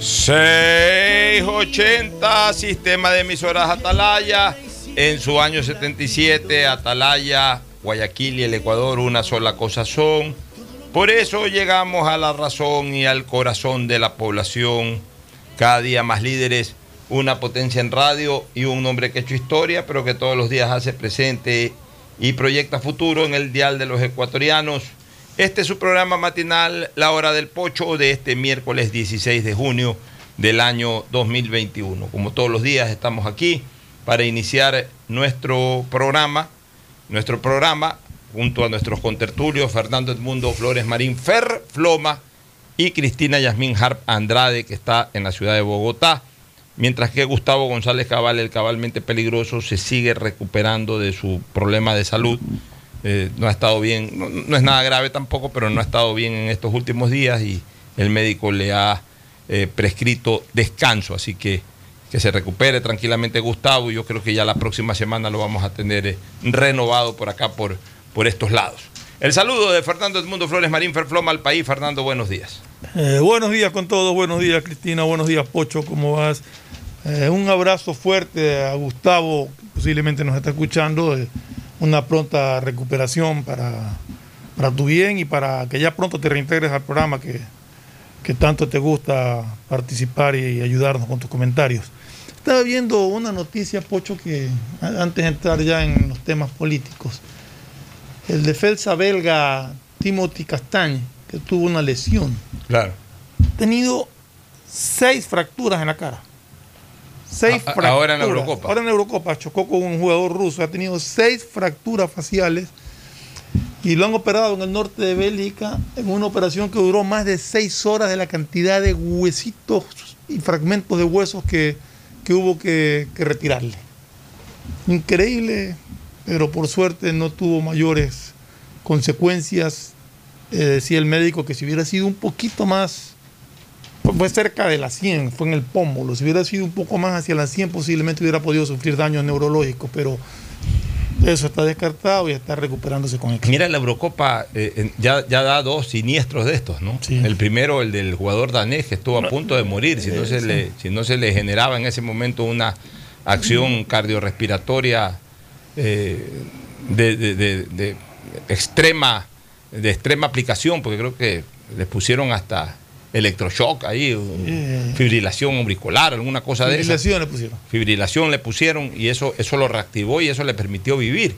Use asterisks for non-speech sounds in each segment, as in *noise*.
680, sistema de emisoras Atalaya. En su año 77, Atalaya, Guayaquil y el Ecuador una sola cosa son. Por eso llegamos a la razón y al corazón de la población. Cada día más líderes, una potencia en radio y un hombre que ha hecho historia, pero que todos los días hace presente y proyecta futuro en el dial de los ecuatorianos. Este es su programa matinal, La Hora del Pocho, de este miércoles 16 de junio del año 2021. Como todos los días estamos aquí para iniciar nuestro programa, nuestro programa junto a nuestros contertulios Fernando Edmundo Flores Marín Fer Floma y Cristina Yasmín Harp Andrade, que está en la ciudad de Bogotá, mientras que Gustavo González Cabal, el cabalmente peligroso, se sigue recuperando de su problema de salud eh, no ha estado bien, no, es nada grave tampoco, pero no ha estado bien en estos últimos días y el médico le ha eh, prescrito descanso, así que que se recupere tranquilamente Gustavo y yo creo que ya la próxima semana lo vamos a tener eh, renovado por acá, por, por estos lados. El saludo de Fernando Edmundo Flores Marín Ferfloma al país. Fernando, buenos días. buenos días con todos, buenos días Cristina, buenos días Pocho, ¿cómo vas? un abrazo fuerte a Gustavo, posiblemente nos está escuchando una pronta recuperación para, para tu bien y para que ya pronto te reintegres al programa que, tanto te gusta participar y, ayudarnos con tus comentarios. Estaba viendo una noticia, Pocho, que antes de entrar ya en los temas políticos, el defensa belga Timothy Castagne, que tuvo una lesión. Claro. Ha tenido seis fracturas en la cara. Seis fracturas. Ahora en la Eurocopa. Ahora en la Eurocopa chocó con un jugador ruso, ha tenido seis fracturas faciales y lo han operado en el norte de Bélgica en una operación que duró más de seis horas de la cantidad de huesitos y fragmentos de huesos que, hubo que, retirarle. Increíble, pero por suerte no tuvo mayores consecuencias. Eh, decía el médico que si hubiera sido un poquito más fue cerca de la 100, fue en el pómulo. Si hubiera sido un poco más hacia la 100, posiblemente hubiera podido sufrir daños neurológicos, pero eso está descartado y está recuperándose con el Mira, la Eurocopa eh, ya, ya da dos siniestros de estos, ¿no? El primero, el del jugador danés, que estuvo a punto de morir, si, no se le, si no se le generaba en ese momento una acción cardiorrespiratoria eh, de, de, extrema, de extrema aplicación, porque creo que les pusieron hasta electroshock ahí, fibrilación auricular, alguna cosa de eso. Fibrilación le pusieron. Fibrilación le pusieron y eso, eso lo reactivó y eso le permitió vivir.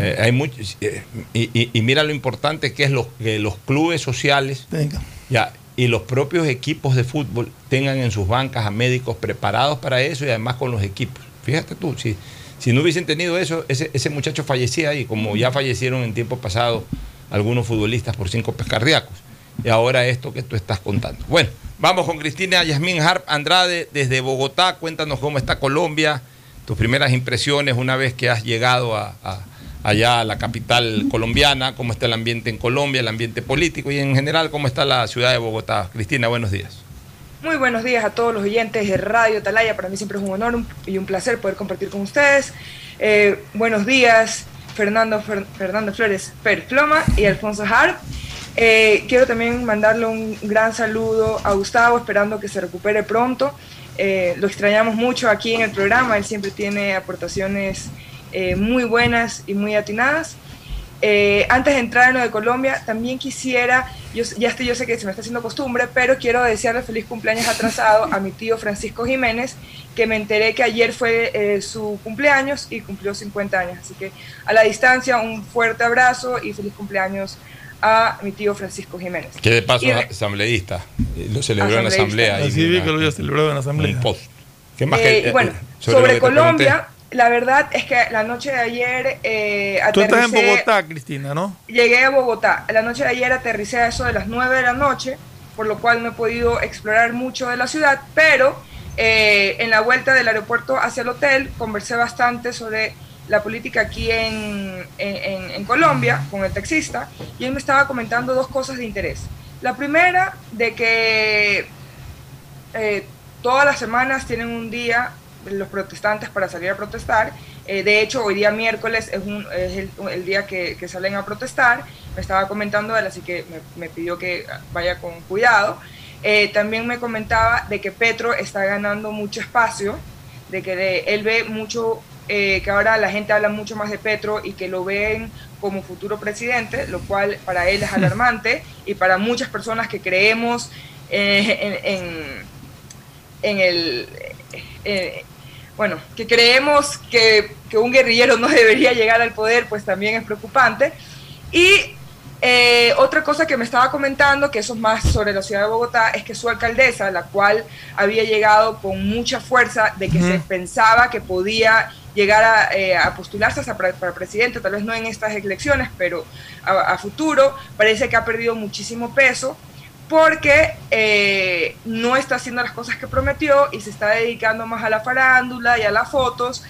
Eh, hay mucho, eh, y, mira lo importante que es los, que los clubes sociales Ya, y los propios equipos de fútbol tengan en sus bancas a médicos preparados para eso y además con los equipos. Fíjate tú, si, si no hubiesen tenido eso, ese, ese muchacho fallecía ahí, como ya fallecieron en tiempo pasado algunos futbolistas por síncope cardíacos. Y ahora esto que tú estás contando. Bueno, vamos con Cristina Yasmín Harp Andrade desde Bogotá. Cuéntanos cómo está Colombia, tus primeras impresiones una vez que has llegado a, allá a la capital colombiana, cómo está el ambiente en Colombia, el ambiente político y en general cómo está la ciudad de Bogotá. Cristina, buenos días. Muy buenos días a todos los oyentes de Radio Talaya. Para mí siempre es un honor y un placer poder compartir con ustedes. Eh, buenos días, Fernando, Fer- Fernando Flores y Alfonso Harp. Eh, quiero también mandarle un gran saludo a Gustavo, esperando que se recupere pronto. Eh, lo extrañamos mucho aquí en el programa. Él siempre tiene aportaciones eh, muy buenas y muy atinadas. Eh, antes de entrar en lo de Colombia, también quisiera, yo, ya estoy, yo sé que se me está haciendo costumbre, pero quiero desearle feliz cumpleaños atrasado a mi tío Francisco Jiménez, que me enteré que ayer fue eh, su cumpleaños y cumplió 50 años. Así que a la distancia, un fuerte abrazo y feliz cumpleaños a mi tío Francisco Jiménez. Que de paso es asambleísta. Eh, Lo celebró en la asamblea. Así vi que lo había celebrado en la asamblea. un post. ¿Qué más Eh, que- eh, bueno, sobre lo sobre, Colombia, pregunté? la verdad es que la noche de ayer eh, Tú estás en aterricé- Bogotá, Cristina, ¿no? Llegué a Bogotá. La noche de ayer aterricé a eso de las 9 de la noche, por lo cual no he podido explorar mucho de la ciudad, pero eh, en la vuelta del aeropuerto hacia el hotel conversé bastante sobre la política aquí en, en- Colombia con el taxista y él me estaba comentando dos cosas de interés. La primera, de que eh, todas las semanas tienen un día los protestantes para salir a protestar. Eh, de hecho, hoy día miércoles es, un- es el, día que, que salen a protestar. Me estaba comentando él, así que me, pidió que vaya con cuidado. Eh, también me comentaba de que Petro está ganando mucho espacio, de que él ve mucho, eh, que ahora la gente habla mucho más de Petro y que lo ven como futuro presidente, lo cual para él es alarmante y para muchas personas que creemos eh, en, en- en el... eh, bueno, que creemos que, que un guerrillero no *laughs* debería llegar al poder, pues también es preocupante. Y eh, otra cosa que me estaba comentando, que eso es más sobre la ciudad de Bogotá, es que su alcaldesa, la cual había llegado con mucha fuerza de que se pensaba que podía llegar a, eh, a postularse hasta para, para presidente, tal vez no en estas elecciones, pero a, a futuro, parece que ha perdido muchísimo peso porque eh, no está haciendo las cosas que prometió y se está dedicando más a la farándula y a las fotos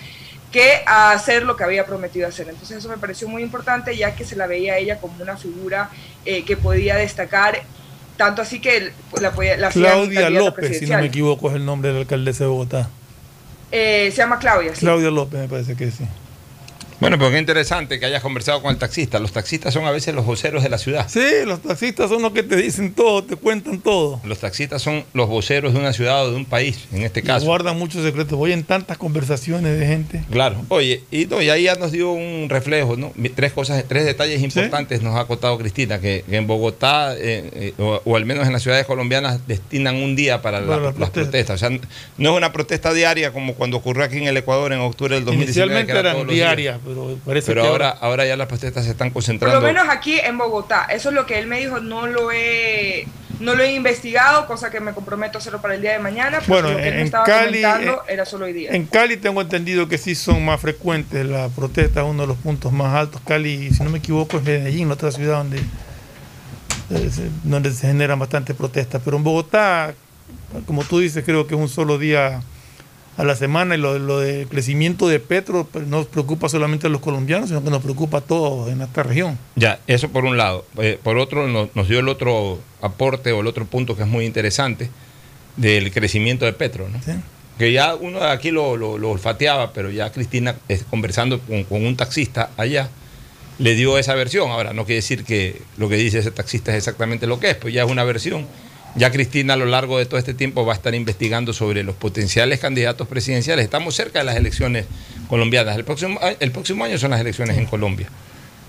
que a hacer lo que había prometido hacer. Entonces eso me pareció muy importante ya que se la veía a ella como una figura eh, que podía destacar, tanto así que la, podía- la Claudia López, si no me equivoco, es el nombre de la alcaldesa de Bogotá. Eh, se llama Claudia, sí. Claudia López, me parece que sí. Bueno, pero qué interesante que hayas conversado con el taxista. Los taxistas son a veces los voceros de la ciudad. Sí, los taxistas son los que te dicen todo, te cuentan todo. Los taxistas son los voceros de una ciudad o de un país, en este Y caso. guardan muchos secretos. Voy en tantas conversaciones de gente. Claro. Oye, y, no, y ahí ya nos dio un reflejo, ¿no? Tres cosas, tres detalles importantes nos ha contado Cristina, que, que en Bogotá, eh, eh, o, o al menos en las ciudades colombianas, destinan un día para, la- Para las las protestas. protestas. O sea, no es una protesta diaria como cuando ocurrió aquí en el Ecuador en octubre del 2019. Inicialmente que era eran diarias, pero parece Pero que ahora, ahora ya las protestas se están Por concentrando. lo menos aquí en Bogotá. Eso es lo que él me dijo. No lo he, no lo he investigado, cosa que me comprometo a hacerlo para el día de mañana. Porque Bueno, lo que él me en estaba Cali, comentando eh, era solo hoy día. En Cali tengo entendido que sí son más frecuentes las protestas, uno de los puntos más altos. Cali, si no me equivoco, es Medellín, otra ciudad donde, eh, donde se generan bastantes protestas. Pero en Bogotá, como tú dices, creo que es un solo día a la semana y lo, lo del crecimiento de Petro pues, no nos preocupa solamente a los colombianos, sino que nos preocupa a todos en esta región. Ya, eso por un lado. Eh, por otro, no- nos dio el otro aporte o el otro punto que es muy interesante del crecimiento de Petro, ¿no? ¿sí? Que ya uno de aquí lo, lo- lo olfateaba, pero ya Cristina, eh, conversando con, con un taxista allá, le dio esa versión. Ahora, no quiere decir que lo que dice ese taxista es exactamente lo que es, pues ya es una versión. Ya Cristina a lo largo de todo este tiempo va a estar investigando sobre los potenciales candidatos presidenciales. Estamos cerca de las elecciones colombianas. El próximo, a- el próximo año son las elecciones en Colombia.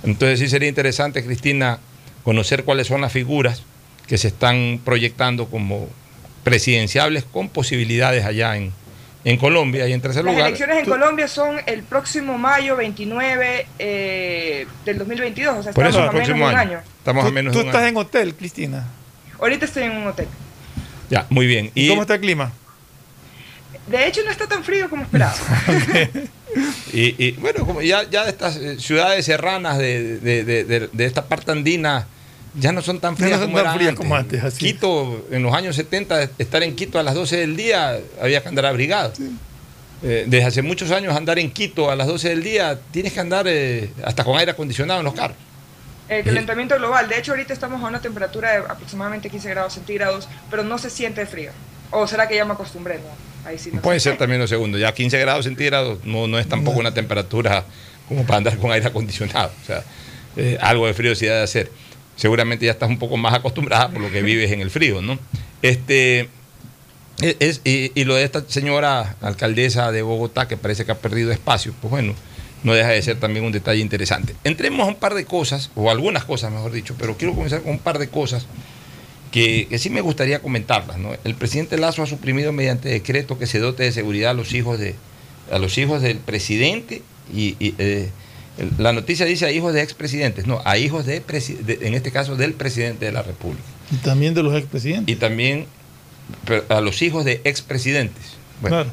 Entonces sí sería interesante, Cristina, conocer cuáles son las figuras que se están proyectando como presidenciables con posibilidades allá en, en Colombia. Y en tercer Las lugar, elecciones en tú- Colombia son el próximo mayo 29 eh, del 2022. O sea, por estamos eso el a menos de próximo un año. año. Estamos Tú, a menos tú de un estás año. en hotel, Cristina. Ahorita estoy en un hotel. Ya, muy bien. ¿Y, Y, cómo está el clima? De hecho, no está tan frío como esperaba. *laughs* y- y, bueno, como ya, ya de estas eh, ciudades serranas de, de- de- de- de esta parte andina ya no son tan Ya no frías, son como, tan eran frías antes. como antes, así. Quito, en los años 70, estar en Quito a las 12 del día había que andar abrigado. Eh, desde hace muchos años andar en Quito a las 12 del día tienes que andar eh, hasta con aire acondicionado en los carros. El calentamiento global. De hecho, ahorita estamos a una temperatura de aproximadamente 15 grados centígrados, pero no se siente frío. ¿O será que ya me acostumbré? No, ahí sí no Puede sé. ser también los segundos. Ya 15 grados centígrados no, no es tampoco una temperatura como para andar con aire acondicionado. O sea, eh, algo de frío sí ha de hacer. Seguramente ya estás un poco más acostumbrada por lo que vives en el frío, ¿no? Este, es- es- y, y lo de esta señora alcaldesa de Bogotá que parece que ha perdido espacio, pues bueno, no deja de ser también un detalle interesante. Entremos a un par de cosas, o algunas cosas mejor dicho, pero quiero comenzar con un par de cosas que, que sí me gustaría comentarlas. ¿no? El presidente Lazo ha suprimido mediante decreto que se dote de seguridad a los hijos de a los hijos del presidente y, y, eh, la noticia dice a hijos de expresidentes, no, a hijos de, de- en este caso del presidente de la República Y también de los expresidentes. y también pero, a los hijos de expresidentes. Bueno, claro.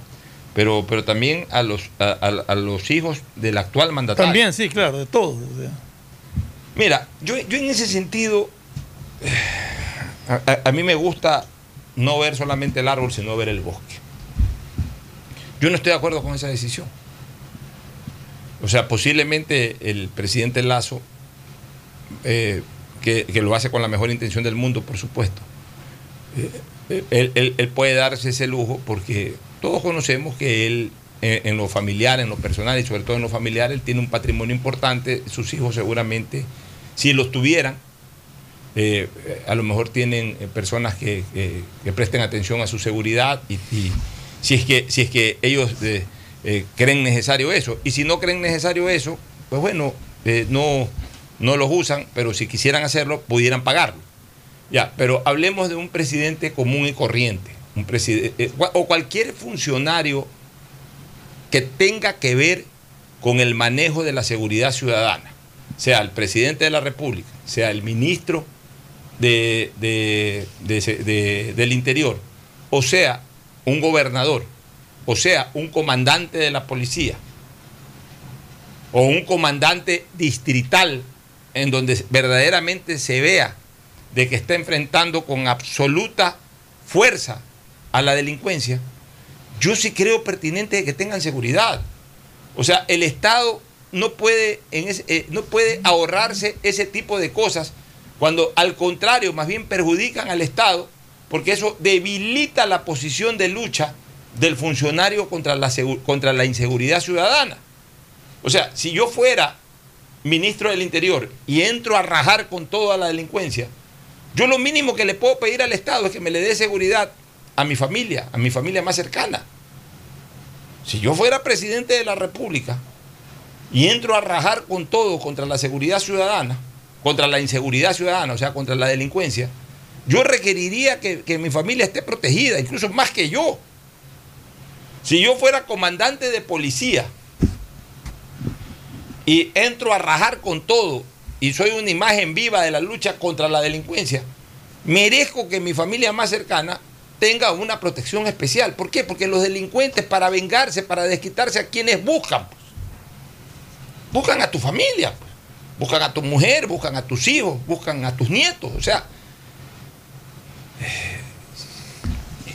Pero, pero también a los, a, a- a los hijos del actual mandatario. También, sí, claro, de todos. o sea. Mira, yo, yo en ese sentido, eh, a mí me gusta no ver solamente el árbol, sino ver el bosque. Yo no estoy de acuerdo con esa decisión. O sea, posiblemente el presidente Lazo, eh, que, que lo hace con la mejor intención del mundo, por supuesto, eh, él, él- él puede darse ese lujo porque todos conocemos que él, eh, en lo familiar, en lo personal y sobre todo en lo familiar, él tiene un patrimonio importante. Sus hijos seguramente, si los tuvieran, eh, a lo mejor tienen eh, personas que, presten atención a su seguridad y, si, es que, si es que ellos creen necesario eso. Y si no creen necesario eso, pues bueno, no, no los usan, pero si quisieran hacerlo, pudieran pagarlo. Ya, pero hablemos de un presidente común y corriente, un presidente, o cualquier funcionario que tenga que ver con el manejo de la seguridad ciudadana, sea el presidente de la República, sea el ministro de- del Interior, o sea un gobernador, o sea un comandante de la policía, o un comandante distrital en donde verdaderamente se vea de que está enfrentando con absoluta fuerza a la delincuencia, yo sí creo pertinente que tengan seguridad. O sea, el Estado no puede, en ese- eh, no puede ahorrarse ese tipo de cosas cuando al contrario, más bien perjudican al Estado, porque eso debilita la posición de lucha del funcionario contra la, contra la inseguridad ciudadana. O sea, si yo fuera ministro del Interior y entro a rajar con toda la delincuencia, yo lo mínimo que le puedo pedir al Estado es que me le dé seguridad a mi familia, a mi familia más cercana. Si yo fuera presidente de la República y entro a rajar con todo contra la seguridad ciudadana, contra la inseguridad ciudadana, o sea, contra la delincuencia, yo requeriría que, que mi familia esté protegida, incluso más que yo. Si yo fuera comandante de policía y entro a rajar con todo y soy una imagen viva de la lucha contra la delincuencia, merezco que mi familia más cercana tenga una protección especial. ¿Por qué? Porque los delincuentes para vengarse, para desquitarse a quienes buscan, buscan a tu familia, pues. buscan a tu mujer, buscan a tus hijos, buscan a tus nietos. O sea,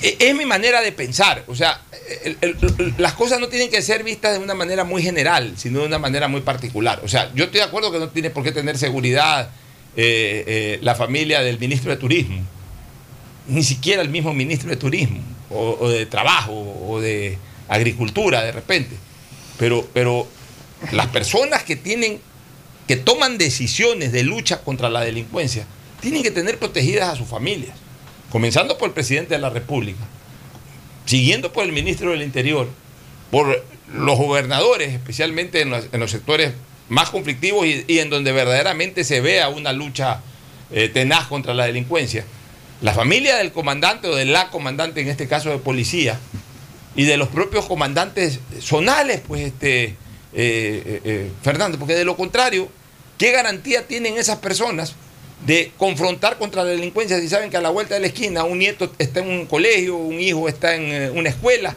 eh, es mi manera de pensar. O sea, las cosas no tienen que ser vistas de una manera muy general, sino de una manera muy particular. O sea, yo estoy de acuerdo que no tiene por qué tener seguridad eh, eh, la familia del ministro de Turismo, ni siquiera el mismo ministro de Turismo, o, de Trabajo, o de Agricultura de repente. Pero, pero las personas que tienen, que toman decisiones de lucha contra la delincuencia, tienen que tener protegidas a sus familias, comenzando por el presidente de la República, siguiendo por el ministro del Interior, por los gobernadores, especialmente en los, sectores más conflictivos y, y en donde verdaderamente se vea una lucha eh, tenaz contra la delincuencia. La familia del comandante o de la comandante, en este caso de policía, y de los propios comandantes zonales, pues, este, eh, eh, eh, Fernando, porque de lo contrario, ¿qué garantía tienen esas personas de confrontar contra la delincuencia si saben que a la vuelta de la esquina un nieto está en un colegio, un hijo está en una escuela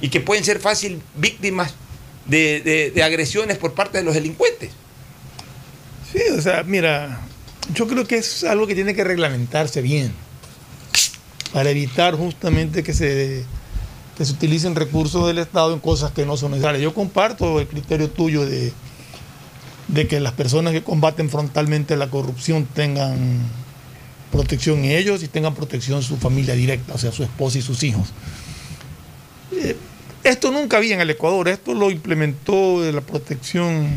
y que pueden ser fácil víctimas de, de- de agresiones por parte de los delincuentes? Sí, o sea, mira, yo creo que es algo que tiene que reglamentarse bien para evitar justamente que se, que se utilicen recursos del Estado en cosas que no son necesarias. Yo comparto el criterio tuyo de, de que las personas que combaten frontalmente la corrupción tengan protección ellos y tengan protección su familia directa, o sea, su esposa y sus hijos. Eh, esto nunca había en el Ecuador, esto lo implementó la protección,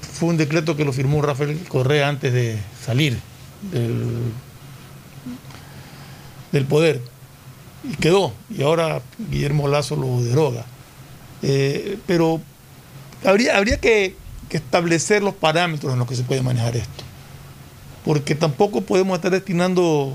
fue un decreto que lo firmó Rafael Correa antes de salir del, poder y quedó, y ahora Guillermo Lazo lo deroga. Eh, pero habría, habría que, que establecer los parámetros en los que se puede manejar esto porque tampoco podemos estar destinando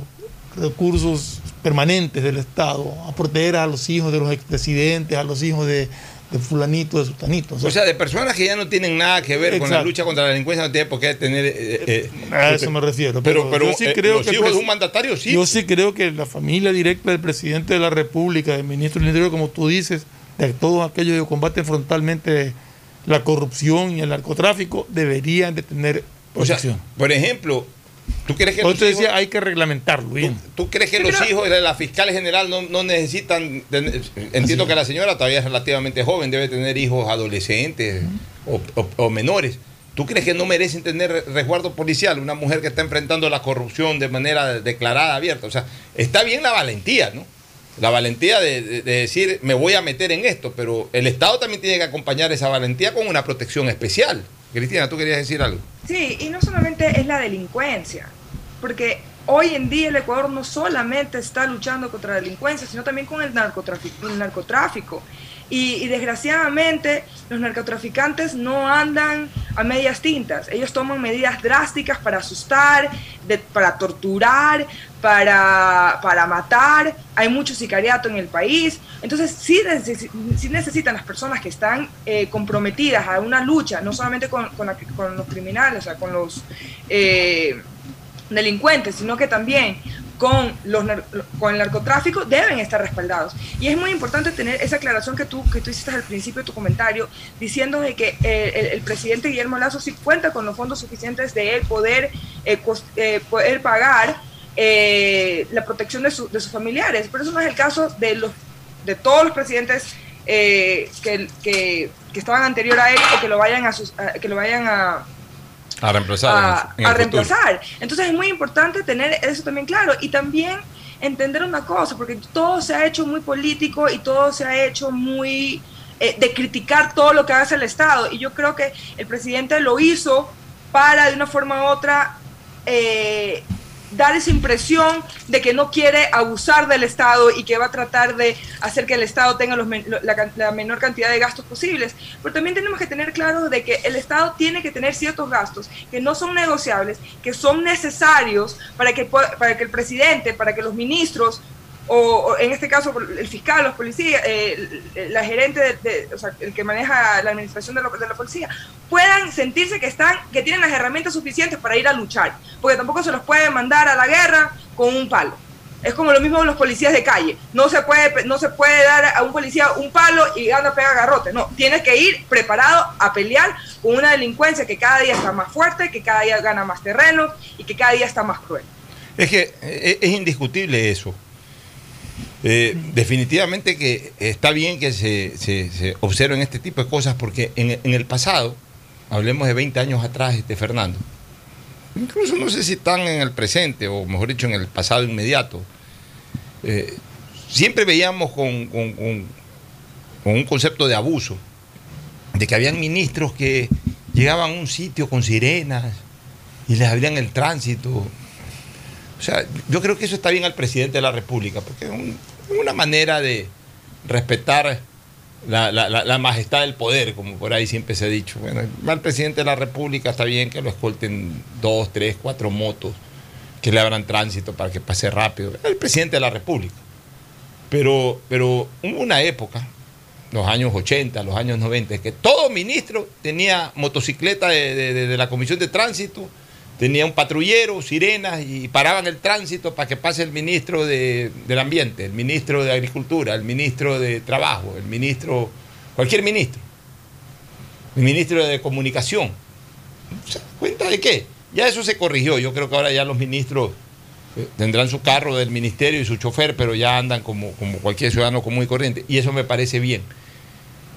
recursos permanentes del Estado a proteger a los hijos de los expresidentes, a los hijos de, de fulanito, de sultanito. O sea, de personas que ya no tienen nada que ver con la lucha contra la delincuencia, no tiene por qué tener... Eh, eh, a eso me refiero. Pero, pero, yo sí eh, creo los que hijos de un mandatario sí. Yo sí creo que la familia directa del presidente de la República, del ministro del Interior, como tú dices, de todos aquellos que combaten frontalmente la corrupción y el narcotráfico, deberían de tener o sea, protección. por ejemplo, ¿tú crees que eso te hijos- decía, hay que reglamentarlo bien. ¿Tú, tú crees que Sí, los pero- hijos de la fiscal general no, no necesitan... tener- entiendo que la señora todavía es relativamente joven, debe tener hijos adolescentes o, o- o menores. ¿Tú crees que no merecen tener resguardo policial? Una mujer que está enfrentando la corrupción de manera declarada, abierta. O sea, está bien la valentía, ¿no? La valentía de, de- de decir, me voy a meter en esto, pero el Estado también tiene que acompañar esa valentía con una protección especial. Cristina, ¿tú querías decir algo? Sí, y no solamente es la delincuencia, porque hoy en día el Ecuador no solamente está luchando contra la delincuencia, sino también con el narcotráfico. Y, desgraciadamente los narcotraficantes no andan a medias tintas. Ellos toman medidas drásticas para asustar, para torturar, para, para matar. Hay mucho sicariato en el país. Entonces sí, necesi- sí necesitan las personas que están eh, comprometidas a una lucha, no solamente con, con los criminales, o sea, con los... eh, delincuentes, sino que también con, los, con el narcotráfico deben estar respaldados. Y es muy importante tener esa aclaración que tú, que tú hiciste al principio de tu comentario, diciendo de que eh, el, el presidente Guillermo Lazo sí cuenta con los fondos suficientes de él poder, eh, eh, poder pagar eh, la protección de, su- de sus familiares. Pero eso no es el caso de, los, de todos los presidentes eh, que, que, que estaban anterior a él o que lo vayan a, sus- a- que lo vayan a, A reemplazar. a, en el a futuro. reemplazar. Entonces es muy importante tener eso también claro y también entender una cosa, porque todo se ha hecho muy político y todo se ha hecho muy eh, de criticar todo lo que hace el Estado. Y yo creo que el presidente lo hizo para de una forma u otra eh, dar esa impresión de que no quiere abusar del Estado y que va a tratar de hacer que el Estado tenga la, la menor cantidad de gastos posibles. Pero también tenemos que tener claro de que el Estado tiene que tener ciertos gastos que no son negociables, que son necesarios para que, para que el presidente, para que los ministros o, o en este caso el fiscal, los policías, eh, la gerente, de, o sea, el que maneja la administración de la, de la policía, puedan sentirse que están, que tienen las herramientas suficientes para ir a luchar, porque tampoco se los puede mandar a la guerra con un palo. Es como lo mismo los policías de calle. No se puede, no se puede dar a un policía un palo y anda a pegar garrote. No, tienes que ir preparado a pelear con una delincuencia que cada día está más fuerte, que cada día gana más terreno y que cada día está más cruel. Es que eh, es indiscutible eso. Eh, definitivamente que está bien que se, se- se observen este tipo de cosas porque en, el pasado, hablemos de 20 años atrás, este Fernando, incluso no sé si están en el presente o mejor dicho en el pasado inmediato, eh, siempre veíamos con, con- con- con un concepto de abuso, de que habían ministros que llegaban a un sitio con sirenas y les abrían el tránsito. O sea, yo creo que eso está bien al presidente de la República, porque es un- una manera de respetar la, la- majestad del poder, como por ahí siempre se ha dicho. Bueno, al presidente de la República está bien que lo escolten dos, tres, cuatro motos, que le abran tránsito para que pase rápido. El presidente de la República. Pero, pero hubo una época, los años 80, los años 90, que todo ministro tenía motocicleta de- de la Comisión de Tránsito, tenía un patrullero, sirenas y paraban el tránsito para que pase el ministro de- del Ambiente, el ministro de Agricultura, el ministro de Trabajo, el ministro, cualquier ministro, el ministro de Comunicación. ¿Se cuenta de qué? Ya eso se corrigió. Yo creo que ahora ya los ministros eh, tendrán su carro del ministerio y su chofer, pero ya andan como, como cualquier ciudadano común y corriente. Y eso me parece bien.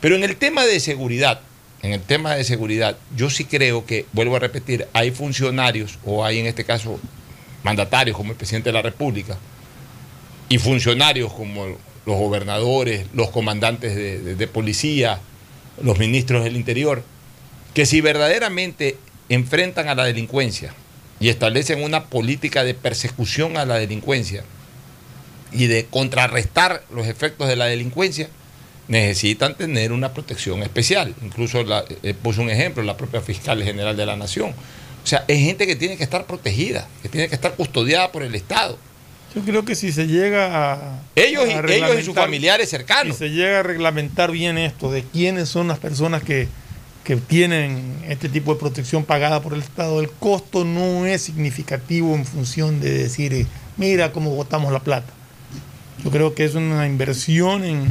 Pero en el tema de seguridad, en el tema de seguridad, yo sí creo que, vuelvo a repetir, hay funcionarios, o hay en este caso mandatarios como el presidente de la República, y funcionarios como los gobernadores, los comandantes de, policía, los ministros del Interior, que si verdaderamente enfrentan a la delincuencia y establecen una política de persecución a la delincuencia y de contrarrestar los efectos de la delincuencia, necesitan tener una protección especial. Incluso la, eh, puso un ejemplo, la propia fiscal general de la Nación. O sea, es gente que tiene que estar protegida, que tiene que estar custodiada por el Estado. Yo creo que si se llega a. Ellos, y- ellos y sus familiares Si cercanos. se llega a reglamentar bien esto, de quiénes son las personas que, que tienen este tipo de protección pagada por el Estado, el costo no es significativo en función de decir, eh, mira cómo botamos la plata. Yo creo que es una inversión en,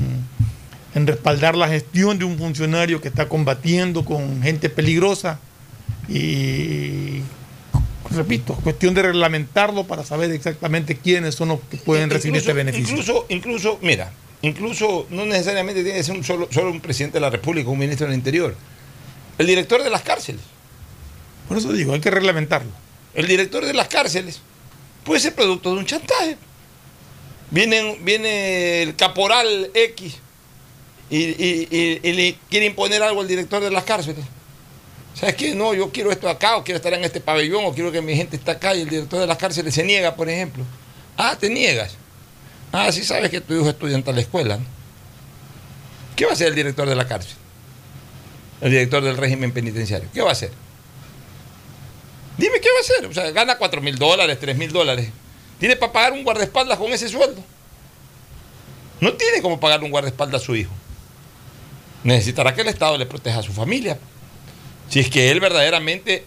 en respaldar la gestión de un funcionario que está combatiendo con gente peligrosa y, repito, cuestión de reglamentarlo para saber exactamente quiénes son los que pueden recibir Incluso- este beneficio. Incluso, incluso, mira, incluso no necesariamente tiene que ser un solo, solo un presidente de la República, un ministro del Interior. El director de las cárceles. Por eso digo, hay que reglamentarlo. El director de las cárceles puede ser producto de un chantaje. Viene, viene el caporal X y, y- y- le quiere imponer algo al director de las cárceles. ¿Sabes qué? No, yo quiero esto acá, o quiero estar en este pabellón, o quiero que mi gente esté acá, y el director de las cárceles se niega, por ejemplo. Ah, te niegas. Ah, sí sabes que tu hijo estudia en tal escuela. ¿Qué va a hacer el director de la cárcel? El director del régimen penitenciario. ¿Qué va a hacer? Dime qué va a hacer. O sea, gana 4 mil dólares, 3 mil dólares. ¿Tiene para pagar un guardaespaldas con ese sueldo? No tiene como pagar un guardaespaldas a su hijo. Necesitará que el Estado le proteja a su familia. Si es que él verdaderamente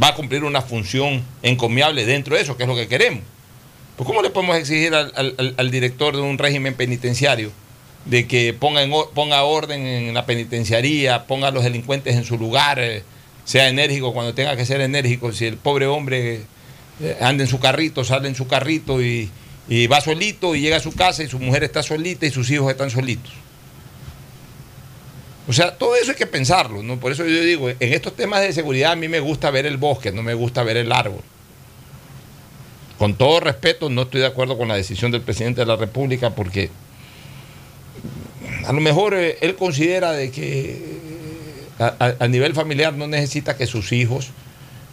va a cumplir una función encomiable dentro de eso, que es lo que queremos. Pues ¿cómo le podemos exigir al, director de un régimen penitenciario de que ponga, ponga orden en la penitenciaría, ponga a los delincuentes en su lugar, eh, sea enérgico cuando tenga que ser enérgico? Si el pobre hombre eh, anda en su carrito, sale en su carrito y va solito y llega a su casa y su mujer está solita y sus hijos están solitos. O sea, todo eso hay que pensarlo, ¿no? Por eso yo digo, en estos temas de seguridad a mí me gusta ver el bosque, no me gusta ver el árbol. Con todo respeto, no estoy de acuerdo con la decisión del presidente de la República porque a lo mejor eh, él considera de que eh, a, nivel familiar no necesita que sus hijos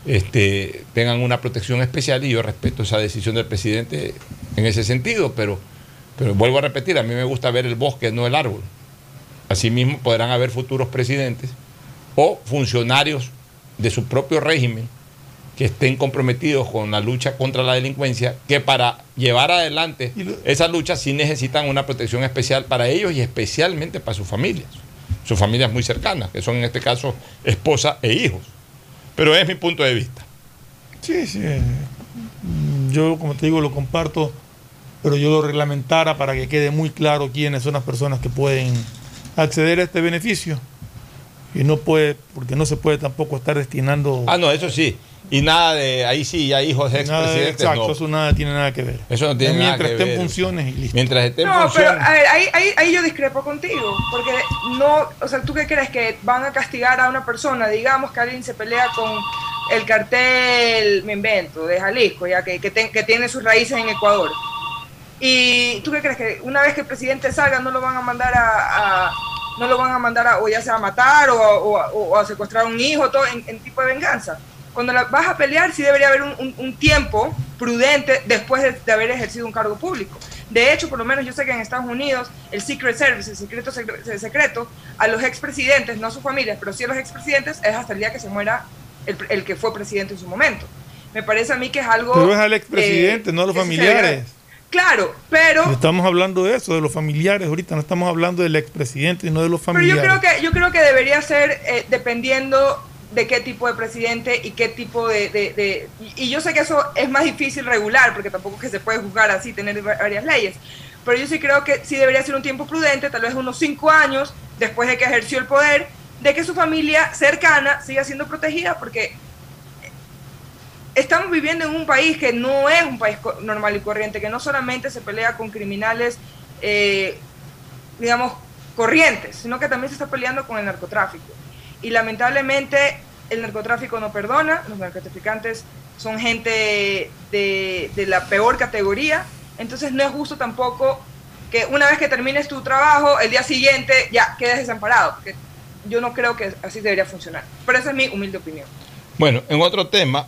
este, tengan una protección especial y yo respeto esa decisión del presidente en ese sentido, pero, pero vuelvo a repetir, a mí me gusta ver el bosque, no el árbol. Asimismo, podrán haber futuros presidentes o funcionarios de su propio régimen que estén comprometidos con la lucha contra la delincuencia, que para llevar adelante esa lucha sí necesitan una protección especial para ellos y especialmente para sus familias, sus familias muy cercanas, que son en este caso esposa e hijos. Pero es mi punto de vista. Sí, sí. Yo, como te digo, lo comparto, pero yo lo reglamentara para que quede muy claro quiénes son las personas que pueden acceder a este beneficio. Y no puede, porque no se puede tampoco estar destinando Ah, no, eso sí. Y nada de ahí sí, ya hijos expresidentes. exacto, no. eso nada tiene nada que ver. Eso no tiene Es nada mientras que esté ver. en funciones y listo. Mientras esté en No, pero a ver, ahí, ahí, ahí yo discrepo contigo, porque no, o sea, ¿tú qué crees? Que van a castigar a una persona, digamos que alguien se pelea con el cartel, me invento, de Jalisco, ya que, que, ten- que tiene sus raíces en Ecuador. ¿Y tú qué crees? Que una vez que el presidente salga no lo van a mandar a, a- no lo van a mandar a, o ya sea a matar o, a- o a- o a secuestrar a un hijo, todo en, en tipo de venganza? Cuando la, vas a pelear sí debería haber un, un- un tiempo prudente después de, de haber ejercido un cargo público. De hecho, por lo menos yo sé que en Estados Unidos el Secret Service, el secreto secre- el secreto, a los expresidentes, no a sus familias, pero sí a los expresidentes, es hasta el día que se muera el, el que fue presidente en su momento. Me parece a mí que es algo... Pero es al expresidente, eh, no a los familiares. Claro, pero... Estamos hablando de eso, de los familiares ahorita, no estamos hablando del expresidente, sino de los Pero familiares. yo creo que yo creo que debería ser eh, dependiendo de qué tipo de presidente y qué tipo de, de- de- y yo sé que eso es más difícil regular porque tampoco es que se puede juzgar así tener va- varias leyes pero yo sí creo que sí debería ser un tiempo prudente tal vez unos cinco años después de que ejerció el poder de que su familia cercana siga siendo protegida porque estamos viviendo en un país que no es un país normal y corriente, que no solamente se pelea con criminales, eh, digamos, corrientes, sino que también se está peleando con el narcotráfico. Y lamentablemente el narcotráfico no perdona, los narcotraficantes son gente de, de la peor categoría, entonces no es justo tampoco que una vez que termines tu trabajo, el día siguiente ya quedes desamparado, yo no creo que así debería funcionar. Pero esa es mi humilde opinión. Bueno, en otro tema,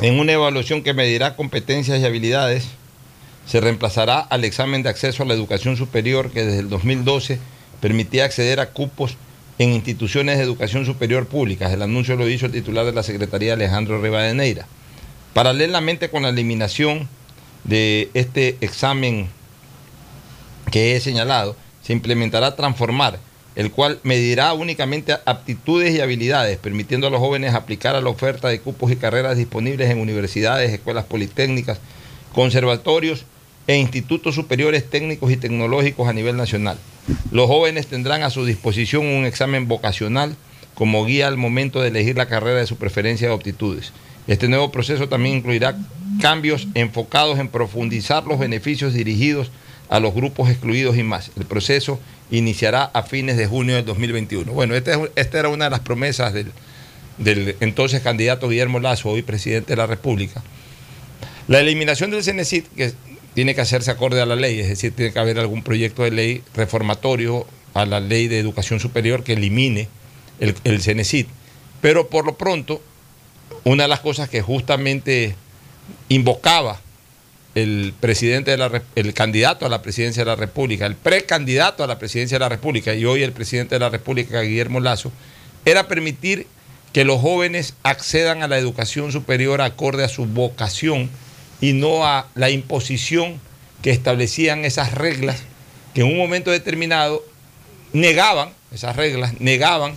en una evaluación que medirá competencias y habilidades, se reemplazará al examen de acceso a la educación superior que desde el 2012 permitía acceder a cupos en instituciones de educación superior públicas. El anuncio lo hizo el titular de la Secretaría Alejandro Rivadeneira. Paralelamente con la eliminación de este examen que he señalado, se implementará transformar, el cual medirá únicamente aptitudes y habilidades, permitiendo a los jóvenes aplicar a la oferta de cupos y carreras disponibles en universidades, escuelas politécnicas, conservatorios e institutos superiores técnicos y tecnológicos a nivel nacional. Los jóvenes tendrán a su disposición un examen vocacional como guía al momento de elegir la carrera de su preferencia de aptitudes. Este nuevo proceso también incluirá cambios enfocados en profundizar los beneficios dirigidos a los grupos excluidos y más. El proceso iniciará a fines de junio del 2021. Bueno, esta, esta era una de las promesas del, entonces candidato Guillermo Lazo, hoy presidente de la República. La eliminación del CENESIT, que tiene que hacerse acorde a la ley, es decir, tiene que haber algún proyecto de ley reformatorio a la ley de educación superior que elimine el, el. Pero por lo pronto, una de las cosas que justamente invocaba el presidente de la el candidato a la presidencia de la República, el precandidato a la presidencia de la República y hoy el presidente de la República, Guillermo Lazo, era permitir que los jóvenes accedan a la educación superior acorde a su vocación y no a la imposición que establecían esas reglas que en un momento determinado negaban, esas reglas negaban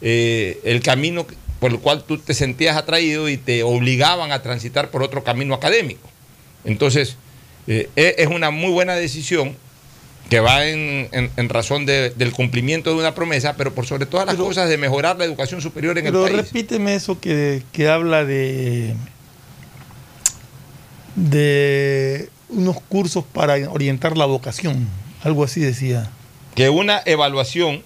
eh, el camino por el cual tú te sentías atraído y te obligaban a transitar por otro camino académico. Entonces, eh, e, es una muy buena decisión que va en, razón del cumplimiento de una promesa, pero por sobre todas las cosas de mejorar la educación superior en el país. Pero repíteme eso que, que habla de, de unos cursos para orientar la vocación, algo así decía. Que una evaluación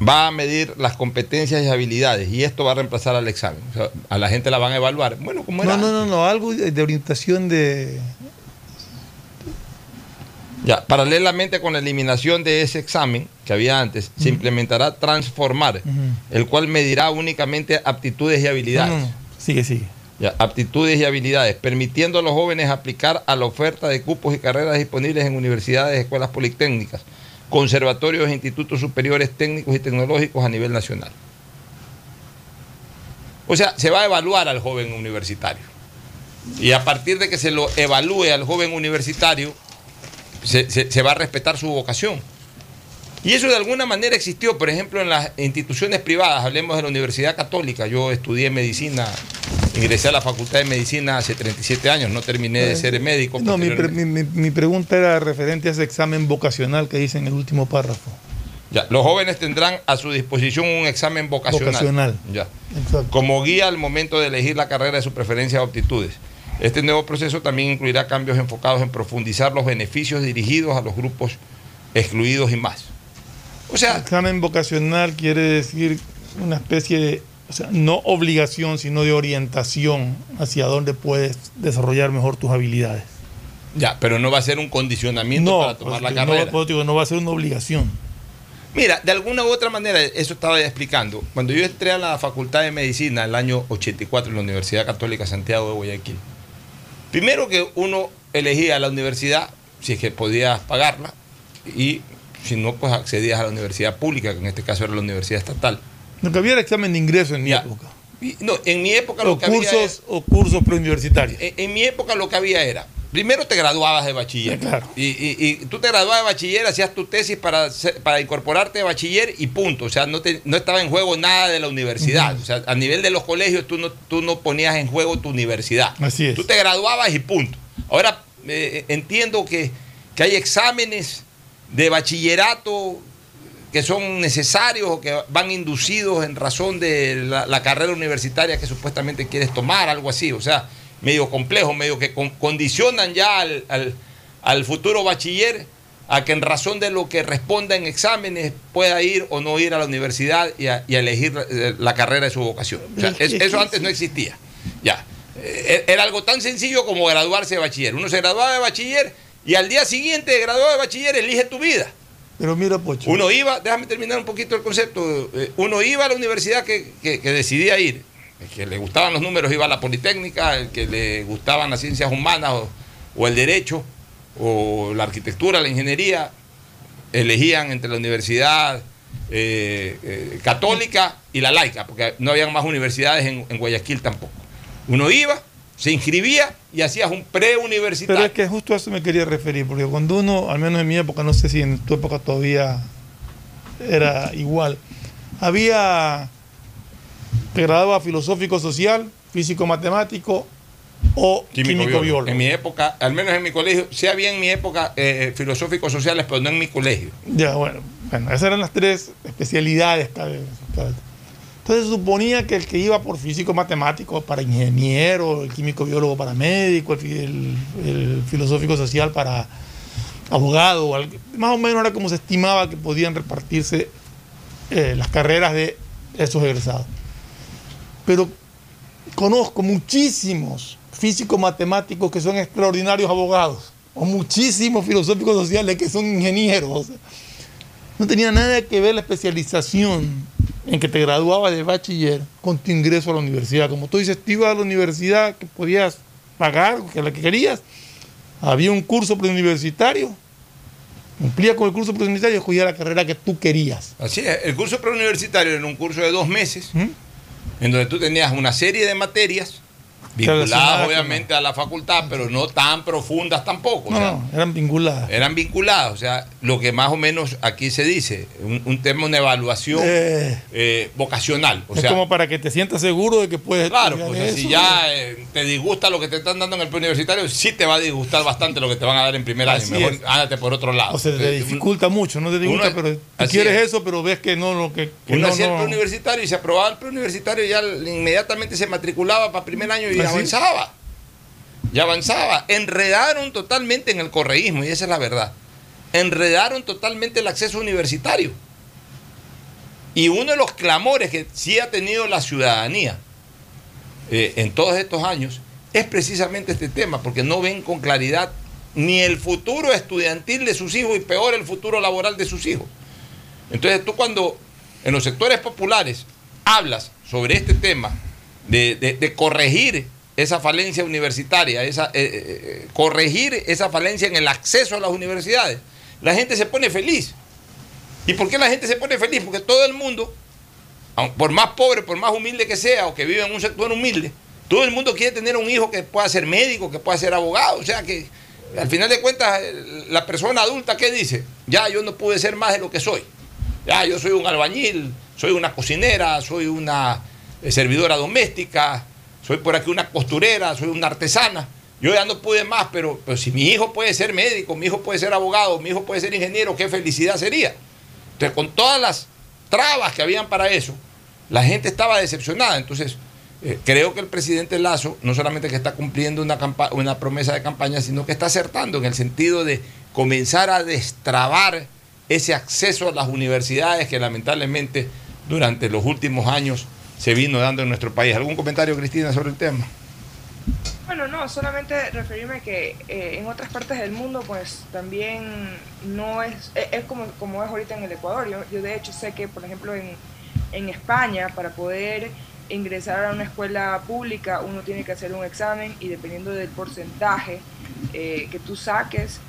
va a medir las competencias y habilidades y esto va a reemplazar al examen. O sea, a la gente la van a evaluar. Bueno, como era No, no, no, no, algo de orientación de... Ya, paralelamente con la eliminación de ese examen que había antes, se implementará Transformar, el cual medirá únicamente aptitudes y habilidades. No, no, Sigue, sigue. Ya, aptitudes y habilidades, permitiendo a los jóvenes aplicar a la oferta de cupos y carreras disponibles en universidades, escuelas politécnicas, conservatorios e institutos superiores técnicos y tecnológicos a nivel nacional. O sea, se va a evaluar al joven universitario. Y a partir de que se lo evalúe al joven universitario, se, se, va a respetar su vocación. Y eso de alguna manera existió, por ejemplo, en las instituciones privadas, hablemos de la Universidad Católica, yo estudié medicina, ingresé a la Facultad de Medicina hace 37 años, no terminé de ser médico. No, mi, mi, mi, pregunta era referente a ese examen vocacional que dice en el último párrafo. Ya, los jóvenes tendrán a su disposición un examen vocacional. Vocacional. Ya. Como guía al momento de elegir la carrera de su preferencia o aptitudes. Este nuevo proceso también incluirá cambios enfocados en profundizar los beneficios dirigidos a los grupos excluidos y más. O sea, examen vocacional quiere decir una especie de, o sea, no obligación, sino de orientación hacia dónde puedes desarrollar mejor tus habilidades. Ya, pero no va a ser un condicionamiento para tomar la carrera. No, no va a ser una obligación. Mira, de alguna u otra manera, eso estaba ya explicando. Cuando yo entré a la Facultad de Medicina el año 84 en la Universidad Católica Santiago de Guayaquil, primero que uno elegía la universidad, si es que podía pagarla, y si no, pues accedías a la universidad pública, que en este caso era la universidad estatal. No que había el examen de ingreso en mi época. No, en mi época lo que cursos, había. o cursos preuniversitarios. En, en, mi época lo que había era. Primero te graduabas de bachiller. *laughs* Claro. Y, y, y, tú te graduabas de bachiller, hacías tu tesis para, para incorporarte de bachiller y punto. O sea, no, te, no estaba en juego nada de la universidad. Uh -huh. O sea, a nivel de los colegios tú no, tú no ponías en juego tu universidad. Así es. Tú te graduabas y punto. Ahora eh, entiendo que, que hay exámenes de bachillerato que son necesarios o que van inducidos en razón de la, la carrera universitaria que supuestamente quieres tomar, algo así. O sea, medio complejo, medio que con- condicionan ya al, al- al futuro bachiller a que en razón de lo que responda en exámenes pueda ir o no ir a la universidad y a, y a elegir la, la carrera de su vocación. O sea, Es eso antes no existía. Ya. Eh, Era algo tan sencillo como graduarse de bachiller. Uno se graduaba de bachiller y al día siguiente de graduado de bachiller elige tu vida. Pero mira, Pocho. Uno iba, déjame terminar un poquito el concepto, eh, uno iba a la universidad que, que- que decidía ir, el que le gustaban los números iba a la Politécnica, el que le gustaban las ciencias humanas o, o el derecho, o la arquitectura, la ingeniería, elegían entre la universidad eh, eh, católica y la laica, porque no habían más universidades en, en Guayaquil tampoco. Uno iba, se inscribía y hacías un preuniversitario. Pero es que justo a eso me quería referir, porque cuando uno, al menos en mi época, no sé si en tu época todavía era igual, había, te graduaba filosófico social, físico matemático o químico, biólogo. En mi época, al menos en mi colegio, sí había en mi época eh, filosóficos sociales, pero no en mi colegio. Ya, bueno, bueno, esas eran las tres especialidades. cada- cada- Entonces suponía que el que iba por físico matemático para ingeniero, el químico biólogo para médico, el, el- filosófico social para abogado, más o menos era como se estimaba que podían repartirse eh, las carreras de esos egresados. Pero conozco muchísimos físicos matemáticos que son extraordinarios abogados, o muchísimos filosóficos sociales que son ingenieros. no tenía nada que ver la especialización en que te graduabas de bachiller con tu ingreso a la universidad. Como tú dices, tú ibas a la universidad que podías pagar, que la que querías. Había un curso preuniversitario. Cumplía con el curso preuniversitario y escogía la carrera que tú querías. Así es, el curso preuniversitario era un curso de dos meses, ¿Mm? en donde tú tenías una serie de materias vinculadas obviamente a la facultad, pero no tan profundas tampoco. o No, sea, no, eran vinculadas. eran vinculadas, o sea, lo que más o menos aquí se dice, un, un tema, una evaluación Eh, eh, vocacional. O es sea, como para que te sientas seguro de que puedes Claro, pues eso. si ya eh, te disgusta lo que te están dando en el preuniversitario, sí te va a disgustar bastante lo que te van a dar en primer año. Mejor es. ándate por otro lado. O sea, te Eh, dificulta mucho, no te disgusta, uno- pero tú quieres es. eso, pero ves que no lo que, que Uno no, hacía el preuniversitario y se aprobaba el preuniversitario y ya inmediatamente se matriculaba para primer año y ¿Ah, sí? avanzaba. Ya avanzaba. Enredaron totalmente en el correísmo, y esa es la verdad. Enredaron totalmente el acceso universitario. Y uno de los clamores que sí ha tenido la ciudadanía eh, en todos estos años es precisamente este tema, porque no ven con claridad ni el futuro estudiantil de sus hijos y peor el futuro laboral de sus hijos. Entonces tú cuando en los sectores populares hablas sobre este tema de, de- corregir esa falencia universitaria, esa, eh, eh, corregir esa falencia en el acceso a las universidades, la gente se pone feliz. ¿Y por qué la gente se pone feliz? Porque todo el mundo, por más pobre, por más humilde que sea, o que vive en un sector humilde, todo el mundo quiere tener un hijo que pueda ser médico, que pueda ser abogado. O sea que al final de cuentas, eh, la persona adulta, ¿qué dice? Ya yo no pude ser más de lo que soy. Ya yo soy un albañil, soy una cocinera, soy una eh, servidora doméstica, soy por aquí una costurera, soy una artesana. Yo ya no pude más, pero, pero si mi hijo puede ser médico, mi hijo puede ser abogado, mi hijo puede ser ingeniero, qué felicidad sería. Entonces, con todas las trabas que habían para eso, la gente estaba decepcionada. Entonces, eh, creo que el presidente Lazo no solamente que está cumpliendo una, una promesa de campaña, sino que está acertando en el sentido de comenzar a destrabar ese acceso a las universidades que lamentablemente durante los últimos años se vino dando en nuestro país. ¿Algún comentario, Cristina, sobre el tema? Bueno, no, solamente referirme que eh, en otras partes del mundo pues también no es, es, como, como es ahorita en el Ecuador. Yo, yo de hecho sé que, por ejemplo, en, en España, para poder ingresar a una escuela pública, uno tiene que hacer un examen y dependiendo del porcentaje eh, que tú saques,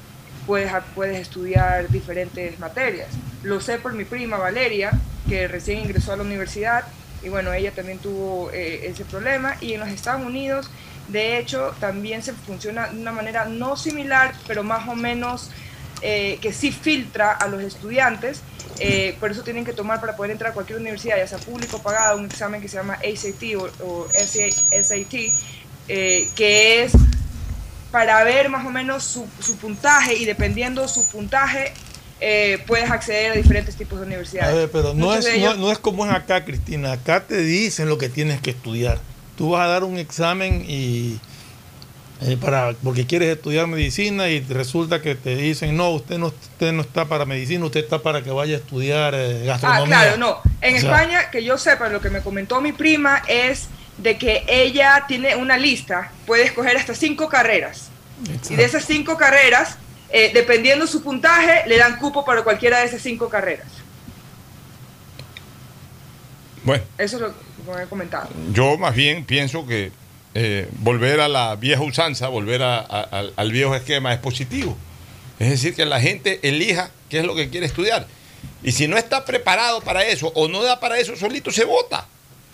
puedes, puedes estudiar diferentes materias. Lo sé por mi prima Valeria, que recién ingresó a la universidad y bueno, ella también tuvo eh, ese problema y en los Estados Unidos de hecho, también se funciona de una manera no similar, pero más o menos eh, que sí filtra a los estudiantes. Eh, por eso tienen que tomar para poder entrar a cualquier universidad, ya sea público o pagada, un examen que se llama ACT o, o SAT, que es para ver más o menos su puntaje y dependiendo su puntaje eh, puedes acceder a diferentes tipos de A universidades. ver, pero no Muchos es, de no, ellos- no es como es acá, Cristina. Acá te dicen lo que tienes que estudiar. Tú vas a dar un examen y eh, para porque quieres estudiar medicina y resulta que te dicen no, usted no usted no está para medicina, usted está para que vaya a estudiar eh, Ah, gastronomía. claro, no. En O sea, España, que yo sepa, lo que me comentó mi prima es de que ella tiene una lista, puede escoger hasta cinco carreras. Y de esas cinco carreras, eh, dependiendo su puntaje, le dan cupo para cualquiera de esas cinco carreras. Bueno, Eso es lo que me he comentado. yo más bien pienso que eh, volver a la vieja usanza, volver a- a- al, al viejo esquema es positivo. Es decir, que la gente elija qué es lo que quiere estudiar. Y si no está preparado para eso o no da para eso, solito se vota.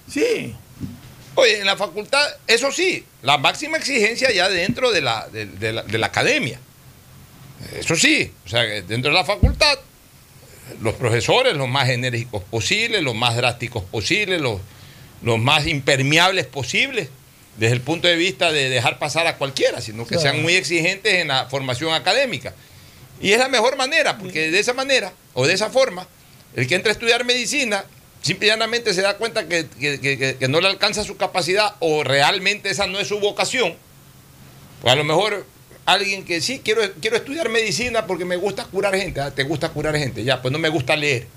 Sí. Oye, en la facultad, eso sí, la máxima exigencia ya dentro de la, de, de la, de la academia. Eso sí, o sea, dentro de la facultad, los profesores, los más enérgicos posibles, los más drásticos posibles, los, los más impermeables posibles, desde el punto de vista de dejar pasar a cualquiera, sino que Claro. sean muy exigentes en la formación académica. Y es la mejor manera, porque de esa manera o de esa forma, el que entra a estudiar medicina simple y llanamente se da cuenta que, que- que- que- que no le alcanza su capacidad o realmente esa no es su vocación. Pues a lo mejor alguien que sí, quiero, quiero estudiar medicina porque me gusta curar gente, ah, te gusta curar gente, ya, pues no me gusta leer.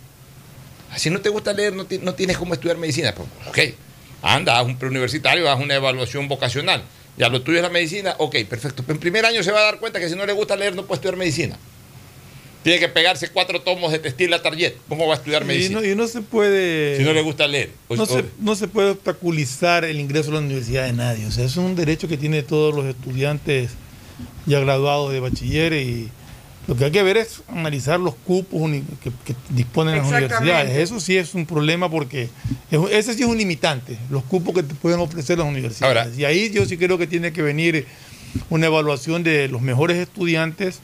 Si no te gusta leer, no, ti- no tienes cómo estudiar medicina. Pues, ok, anda, haz un preuniversitario, haz una evaluación vocacional. Ya lo tuyo es la medicina, ok, perfecto. Pero en primer año se va a dar cuenta que si no le gusta leer, no puede estudiar medicina. Tiene que pegarse cuatro tomos de textil a target. ¿Cómo va a estudiar Y medicina? no, y no se puede. si no le gusta leer. O- no, se, no se puede obstaculizar el ingreso a la universidad de nadie. O sea, es un derecho que tienen todos los estudiantes ya graduados de bachiller y lo que hay que ver es analizar los cupos que, que disponen las universidades. Eso sí es un problema porque es- ese sí es un limitante, los cupos que te pueden ofrecer las universidades. Ahora- y ahí yo sí creo que tiene que venir una evaluación de los mejores estudiantes,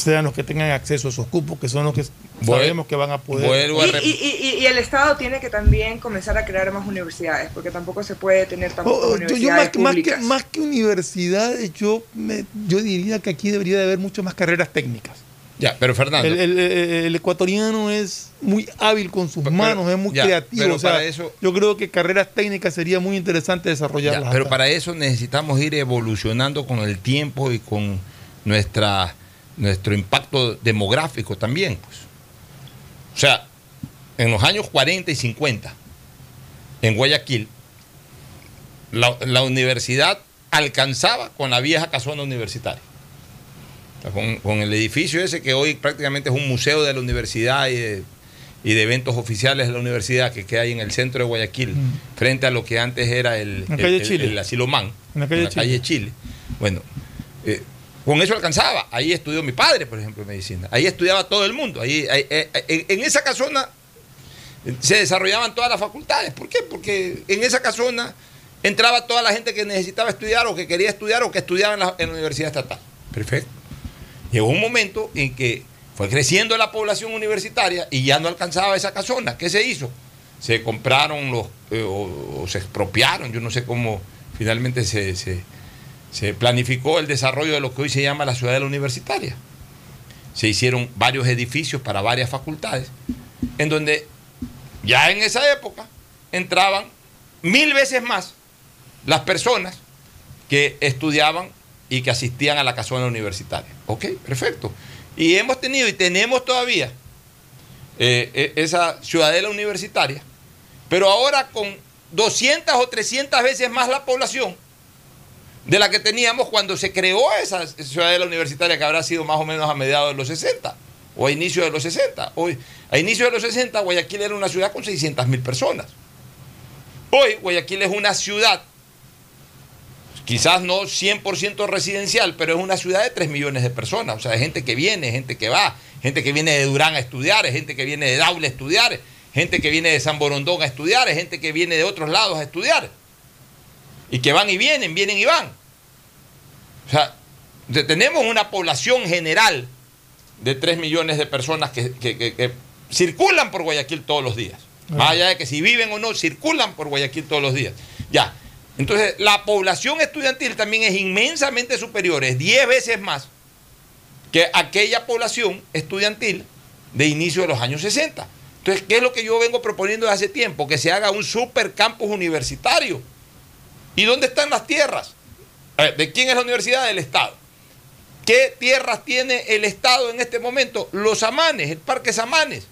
sean los que tengan acceso a esos cupos, que son los que sabemos que van a poder. Y, rep- y- y- y el Estado tiene que también comenzar a crear más universidades, porque tampoco se puede tener tampoco Oh, oh, yo- yo universidades más, que, más, que, públicas. más que universidades, yo, me, yo diría que aquí debería de haber muchas más carreras técnicas. Ya, pero Fernando. El, el- el- el ecuatoriano es muy hábil con sus Pero- manos, es muy ya, creativo. pero o sea, para eso- yo creo que carreras técnicas sería muy interesante Ya, desarrollarlas. pero acá. para eso necesitamos ir evolucionando con el tiempo y con nuestra, nuestro impacto demográfico también. Pues. O sea, en los años 40 y 50, en Guayaquil, la, la universidad alcanzaba con la vieja casona universitaria. O sea, con, con el edificio ese que hoy prácticamente es un museo de la universidad y de, y de eventos oficiales de la universidad que queda ahí en el centro de Guayaquil, Mm. frente a lo que antes era el, el- el- el asilo Man, En la calle Chile. Chile. Bueno, eh, con eso alcanzaba. Ahí estudió mi padre, por ejemplo, medicina. Ahí estudiaba todo el mundo. Ahí, ahí- en, esa casona eh, se desarrollaban todas las facultades. ¿Por qué? Porque en esa casona entraba toda la gente que necesitaba estudiar o que quería estudiar o que estudiaba en la, en la universidad estatal. Perfecto. Llegó un momento en que fue creciendo la población universitaria y ya no alcanzaba esa casona. ¿Qué se hizo? Se compraron los, eh, o, o se expropiaron, yo no sé cómo finalmente se, se- se planificó el desarrollo de lo que hoy se llama la ciudadela universitaria. Se hicieron varios edificios para varias facultades, en donde ya en esa época entraban mil veces más las personas que estudiaban y que asistían a la casona universitaria. Ok, perfecto. Y hemos tenido y tenemos todavía eh, eh, esa ciudadela universitaria, pero ahora con 200 o 300 veces más la población de la que teníamos cuando se creó esa ciudadela universitaria que habrá sido más o menos a mediados de los 60 o a inicio de los 60. Hoy, a inicio de los 60 Guayaquil era una ciudad con 600 mil personas. Hoy Guayaquil es una ciudad, quizás no 100% residencial, pero es una ciudad de 3 millones de personas. O sea, de gente que viene, gente que va, gente que viene de Durán a estudiar, gente que viene de Daule a estudiar, gente que viene de San Borondón a estudiar, gente que viene de otros lados a estudiar. Y que van y vienen, vienen y van. O sea, tenemos una población general de 3 millones de personas que, que- que- que circulan por Guayaquil todos los días. Más allá de que si viven o no, circulan por Guayaquil todos los días. Ya. Entonces, la población estudiantil también es inmensamente superior, es 10 veces más que aquella población estudiantil de inicio de los años 60. Entonces, ¿qué es lo que yo vengo proponiendo desde hace tiempo? Que se haga un super campus universitario. ¿Y dónde están las tierras? ¿De quién es la universidad? Del Estado. ¿Qué tierras tiene el Estado en este momento? Los Samanes, el Parque Samanes.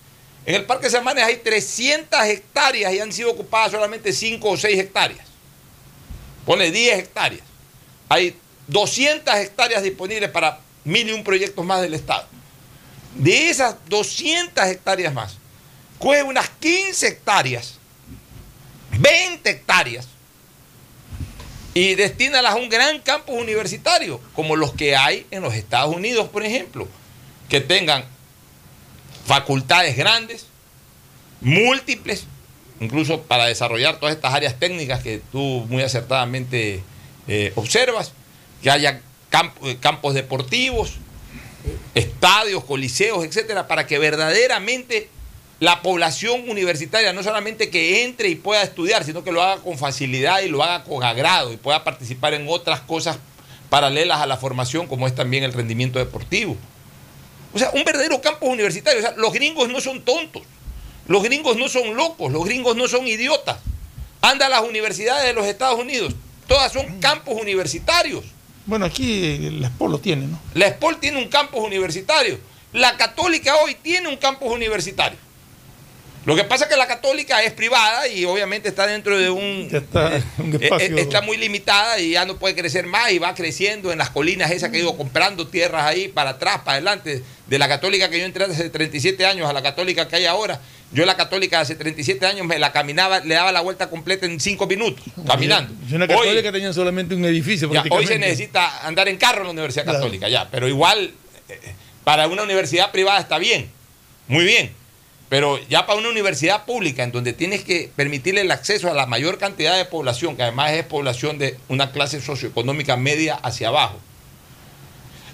En el Parque Samanes hay 300 hectáreas y han sido ocupadas solamente 5 o 6 hectáreas. Pone 10 hectáreas. Hay 200 hectáreas disponibles para mil y un proyectos más del Estado. De esas 200 hectáreas más, coge unas 15 hectáreas, 20 hectáreas, y destínalas a un gran campus universitario, como los que hay en los Estados Unidos, por ejemplo, que tengan facultades grandes, múltiples, incluso para desarrollar todas estas áreas técnicas que tú muy acertadamente eh, observas, que haya eh, campos deportivos, estadios, coliseos, etcétera, para que verdaderamente la población universitaria no solamente que entre y pueda estudiar, sino que lo haga con facilidad y lo haga con agrado y pueda participar en otras cosas paralelas a la formación, como es también el rendimiento deportivo. O sea, un verdadero campus universitario. O sea, los gringos no son tontos, los gringos no son locos, los gringos no son idiotas. Anda a las universidades de los Estados Unidos, todas son campus universitarios. Bueno, aquí la SPOL lo tiene, ¿no? La SPOL tiene un campus universitario. La católica hoy tiene un campus universitario. Lo que pasa es que la católica es privada y obviamente está dentro de un... está, eh, eh, está muy limitada y ya no puede crecer más y va creciendo en las colinas esas que ha ido comprando tierras ahí para atrás, para adelante. De la católica que yo entré hace 37 años a la católica que hay ahora. Yo la católica hace 37 años me la caminaba, le daba la vuelta completa en 5 minutos, caminando. Yo una católica tenía solamente un edificio. hoy se necesita andar en carro en la Universidad Católica, ya. Pero igual, eh, para una universidad privada está bien, muy bien. Pero ya para una universidad pública, en donde tienes que permitirle el acceso a la mayor cantidad de población, que además es población de una clase socioeconómica media hacia abajo,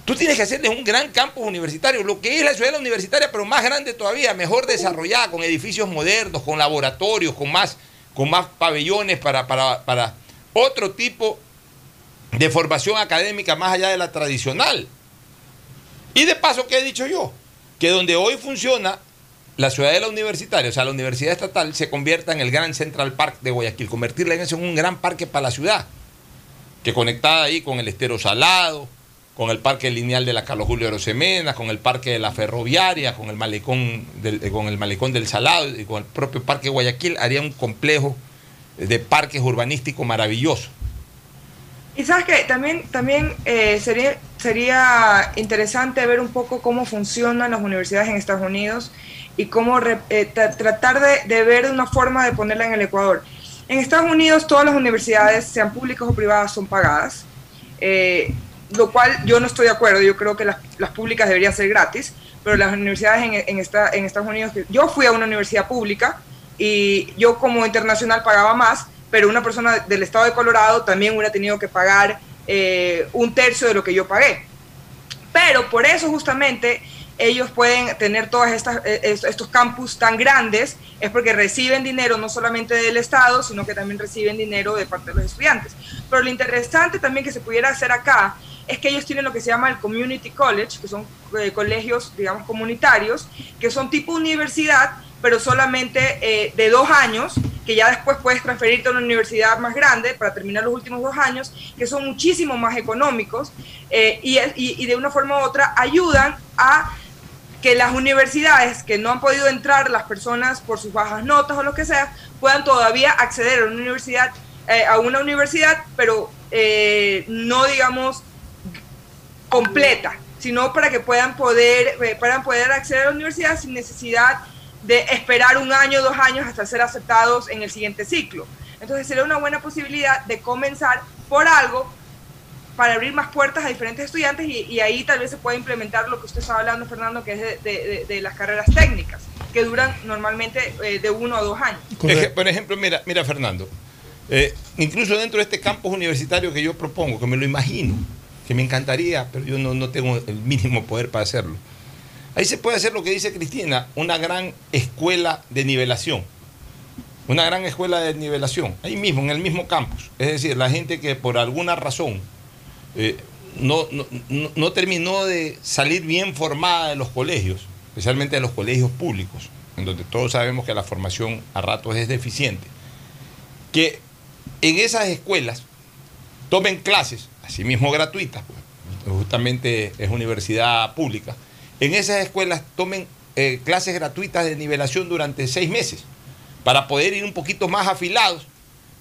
tú tienes que hacerles un gran campus universitario, lo que es la ciudad universitaria, pero más grande todavía, mejor desarrollada, con edificios modernos, con laboratorios, con más, con más pabellones para, para, para otro tipo de formación académica más allá de la tradicional. Y de paso, ¿qué he dicho yo? Que donde hoy funciona la ciudadela universitaria, o sea, la universidad estatal, se convierta en el gran Central Park de Guayaquil, convertirla en un gran parque para la ciudad, que conectada ahí con el estero salado, con el parque lineal de la Carlos Julio Arosemena, con el parque de la ferroviaria, con el malecón del, eh, con el malecón del Salado y con el propio parque Guayaquil, haría un complejo de parques urbanísticos maravilloso. Y sabes que también, también eh, sería, sería interesante ver un poco cómo funcionan las universidades en Estados Unidos y cómo eh, tratar de, ver una forma de ponerla en el Ecuador. En Estados Unidos todas las universidades, sean públicas o privadas, son pagadas, eh, lo cual yo no estoy de acuerdo, yo creo que las, las públicas deberían ser gratis, pero las universidades en, en, esta, en Estados Unidos, yo fui a una universidad pública y yo como internacional pagaba más, pero una persona del estado de Colorado también hubiera tenido que pagar eh, un tercio de lo que yo pagué. Pero por eso justamente ellos pueden tener todos eh, estos campus tan grandes es porque reciben dinero no solamente del Estado, sino que también reciben dinero de parte de los estudiantes. Pero lo interesante también que se pudiera hacer acá es que ellos tienen lo que se llama el Community College, que son eh, colegios, digamos, comunitarios, que son tipo universidad, pero solamente eh, de dos años, que ya después puedes transferirte a una universidad más grande para terminar los últimos dos años, que son muchísimo más económicos y, y de una forma u otra ayudan a que las universidades que no han podido entrar las personas por sus bajas notas o lo que sea, puedan todavía acceder a una universidad, eh, a una universidad, pero eh, no digamos completa, sino para que puedan poder, eh, poder acceder a la universidad sin necesidad de esperar un año, dos años hasta ser aceptados en el siguiente ciclo. Entonces sería una buena posibilidad de comenzar por algo para abrir más puertas a diferentes estudiantes y, ahí tal vez se pueda implementar lo que usted estaba hablando, Fernando, que es de, las carreras técnicas, que duran normalmente eh, de uno a dos años. por ejemplo, mira, mira Fernando, eh, incluso dentro de este campus universitario que yo propongo, que me lo imagino, que me encantaría, pero yo no, no tengo el mínimo poder para hacerlo. Ahí se puede hacer lo que dice Cristina, una gran escuela de nivelación. Una gran escuela de nivelación, ahí mismo, en el mismo campus. Es decir, la gente que por alguna razón eh, no, terminó de salir bien formada de los colegios especialmente de los colegios públicos, en donde todos sabemos que la formación a ratos es deficiente, que en esas escuelas tomen clases, asimismo gratuitas, pues, justamente es universidad pública, en esas escuelas tomen eh, clases gratuitas de nivelación durante seis meses, para poder ir un poquito más afilados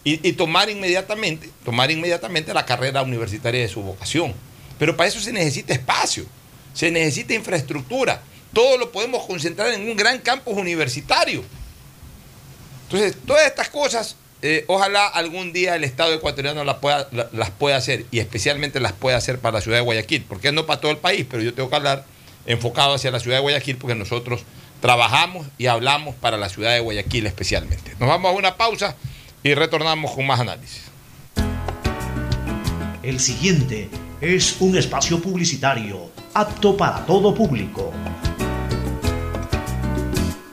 y, tomar inmediatamente, tomar inmediatamente la carrera universitaria de su vocación. Pero para eso se necesita espacio, se necesita infraestructura. Todo lo podemos concentrar en un gran campus universitario. Entonces, todas estas cosas, eh, ojalá algún día el Estado ecuatoriano las pueda, la- las pueda hacer y especialmente las pueda hacer para la ciudad de Guayaquil, porque no para todo el país, pero yo tengo que hablar enfocado hacia la ciudad de Guayaquil porque nosotros trabajamos y hablamos para la ciudad de Guayaquil especialmente. Nos vamos a una pausa y retornamos con más análisis. El siguiente es un espacio publicitario apto para todo público.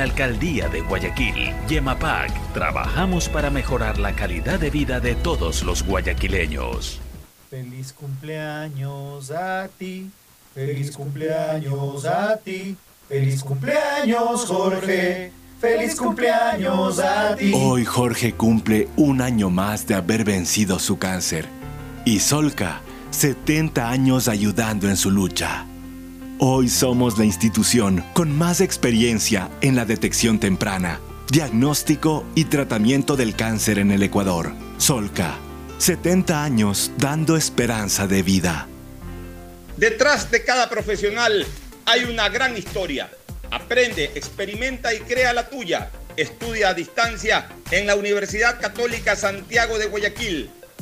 la Alcaldía de Guayaquil, Yemapac, trabajamos para mejorar la calidad de vida de todos los guayaquileños. Feliz cumpleaños a ti, feliz cumpleaños a ti, feliz cumpleaños Jorge, feliz cumpleaños a ti. Hoy Jorge cumple un año más de haber vencido su cáncer. Y Solca, 70 años ayudando en su lucha. Hoy somos la institución con más experiencia en la detección temprana, diagnóstico y tratamiento del cáncer en el Ecuador. Solca, 70 años dando esperanza de vida. Detrás de cada profesional hay una gran historia. Aprende, experimenta y crea la tuya. Estudia a distancia en la Universidad Católica Santiago de Guayaquil.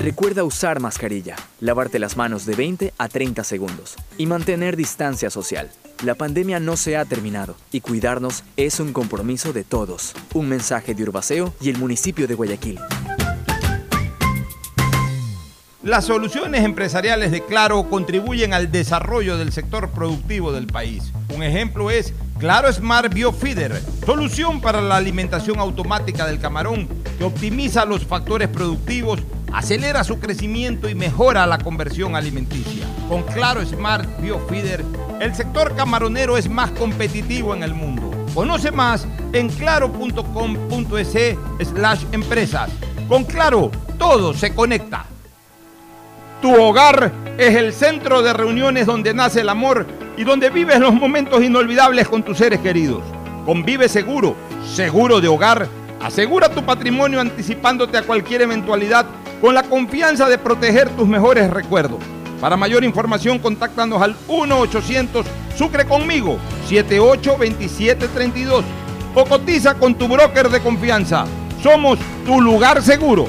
Recuerda usar mascarilla, lavarte las manos de 20 a 30 segundos y mantener distancia social. La pandemia no se ha terminado y cuidarnos es un compromiso de todos. Un mensaje de Urbaceo y el municipio de Guayaquil. Las soluciones empresariales de Claro contribuyen al desarrollo del sector productivo del país. Un ejemplo es Claro Smart Biofeeder, solución para la alimentación automática del camarón que optimiza los factores productivos, acelera su crecimiento y mejora la conversión alimenticia. Con Claro Smart Biofeeder, el sector camaronero es más competitivo en el mundo. Conoce más en claro.com.es slash empresas. Con Claro, todo se conecta. Tu hogar es el centro de reuniones donde nace el amor y donde vives los momentos inolvidables con tus seres queridos. Convive seguro, seguro de hogar. Asegura tu patrimonio anticipándote a cualquier eventualidad con la confianza de proteger tus mejores recuerdos. Para mayor información, contáctanos al 1-800 Sucre conmigo 782732 o cotiza con tu broker de confianza. Somos tu lugar seguro.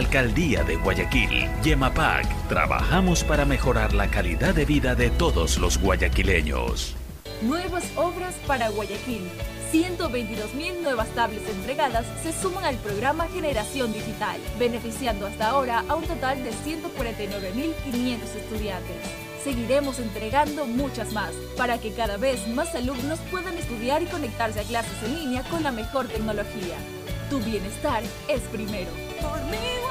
Alcaldía de Guayaquil, Yemapac, trabajamos para mejorar la calidad de vida de todos los guayaquileños. Nuevas obras para Guayaquil. 122.000 nuevas tablets entregadas se suman al programa Generación Digital, beneficiando hasta ahora a un total de 149.500 estudiantes. Seguiremos entregando muchas más para que cada vez más alumnos puedan estudiar y conectarse a clases en línea con la mejor tecnología. Tu bienestar es primero. Por mi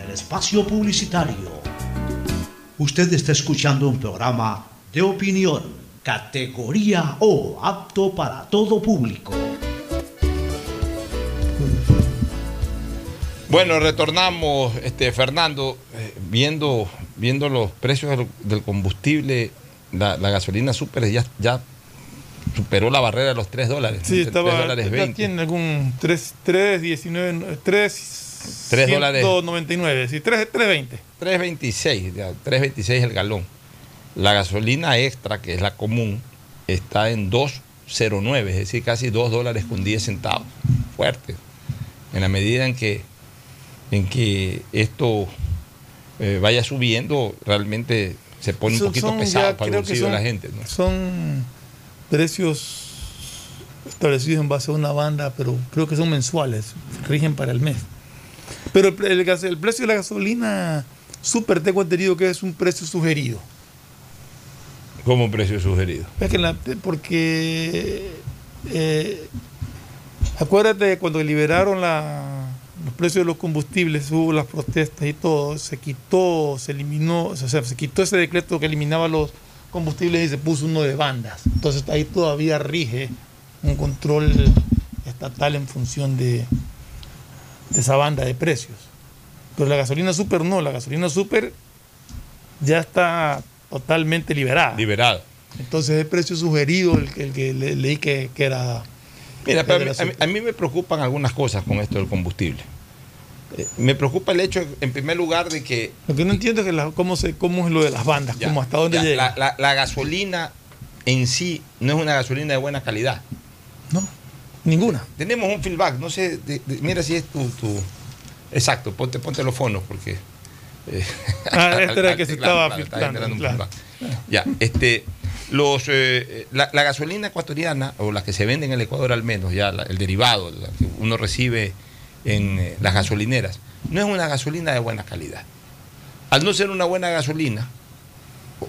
espacio publicitario. Usted está escuchando un programa de opinión, categoría O, apto para todo público. Bueno, retornamos, este, Fernando, eh, viendo, viendo los precios del, del combustible, la, la gasolina super ya, ya superó la barrera de los 3 dólares. Sí, estaba. 3 dólares ya 20. tiene algún 3, 3, 19, 3, Tres dólares. 199, sí, 3, 320. 3.26, ya, 3.26 el galón. La gasolina extra, que es la común, está en 2.09, es decir, casi 2 dólares con 10 centavos. Fuerte. En la medida en que, en que esto eh, vaya subiendo, realmente se pone un poquito pesado ya, para el bolsillo de la gente. ¿no? Son precios establecidos en base a una banda, pero creo que son mensuales, rigen para el mes. Pero el, el gas- el precio de la gasolina super tengo entendido que es un precio sugerido. Como un precio sugerido. Es que la- porque eh, acuérdate cuando liberaron la- los precios de los combustibles, hubo las protestas y todo, se quitó, se eliminó, o sea, se quitó ese decreto que eliminaba los combustibles y se puso uno de bandas. Entonces ahí todavía rige un control estatal en función de, de esa banda de precios. Pero la gasolina super no, la gasolina super ya está totalmente liberada. Liberado. Entonces el precio sugerido, el, que- el que le- leí que, que era... Mira, pero a mí, a me preocupan algunas cosas con esto del combustible. Eh, me preocupa el hecho, en primer lugar, de que Lo que no entiendo es que la- cómo, se, cómo es lo de las bandas, Ya, cómo hasta dónde ya, llega. La, la- la gasolina en sí no es una gasolina de buena calidad. No, ninguna. Tenemos un feedback, no sé, de- de- mira si es tu, tu- Exacto, ponte, ponte los fonos porque... eh, *laughs* Ah, *laughs* este era el que se claro, estaba claro, filtrando. Ya, este, los, eh, la, la gasolina ecuatoriana, o la que se vende en el Ecuador al menos, ya la- el derivado, la que uno recibe en eh, las gasolineras, no es una gasolina de buena calidad. Al no ser una buena gasolina,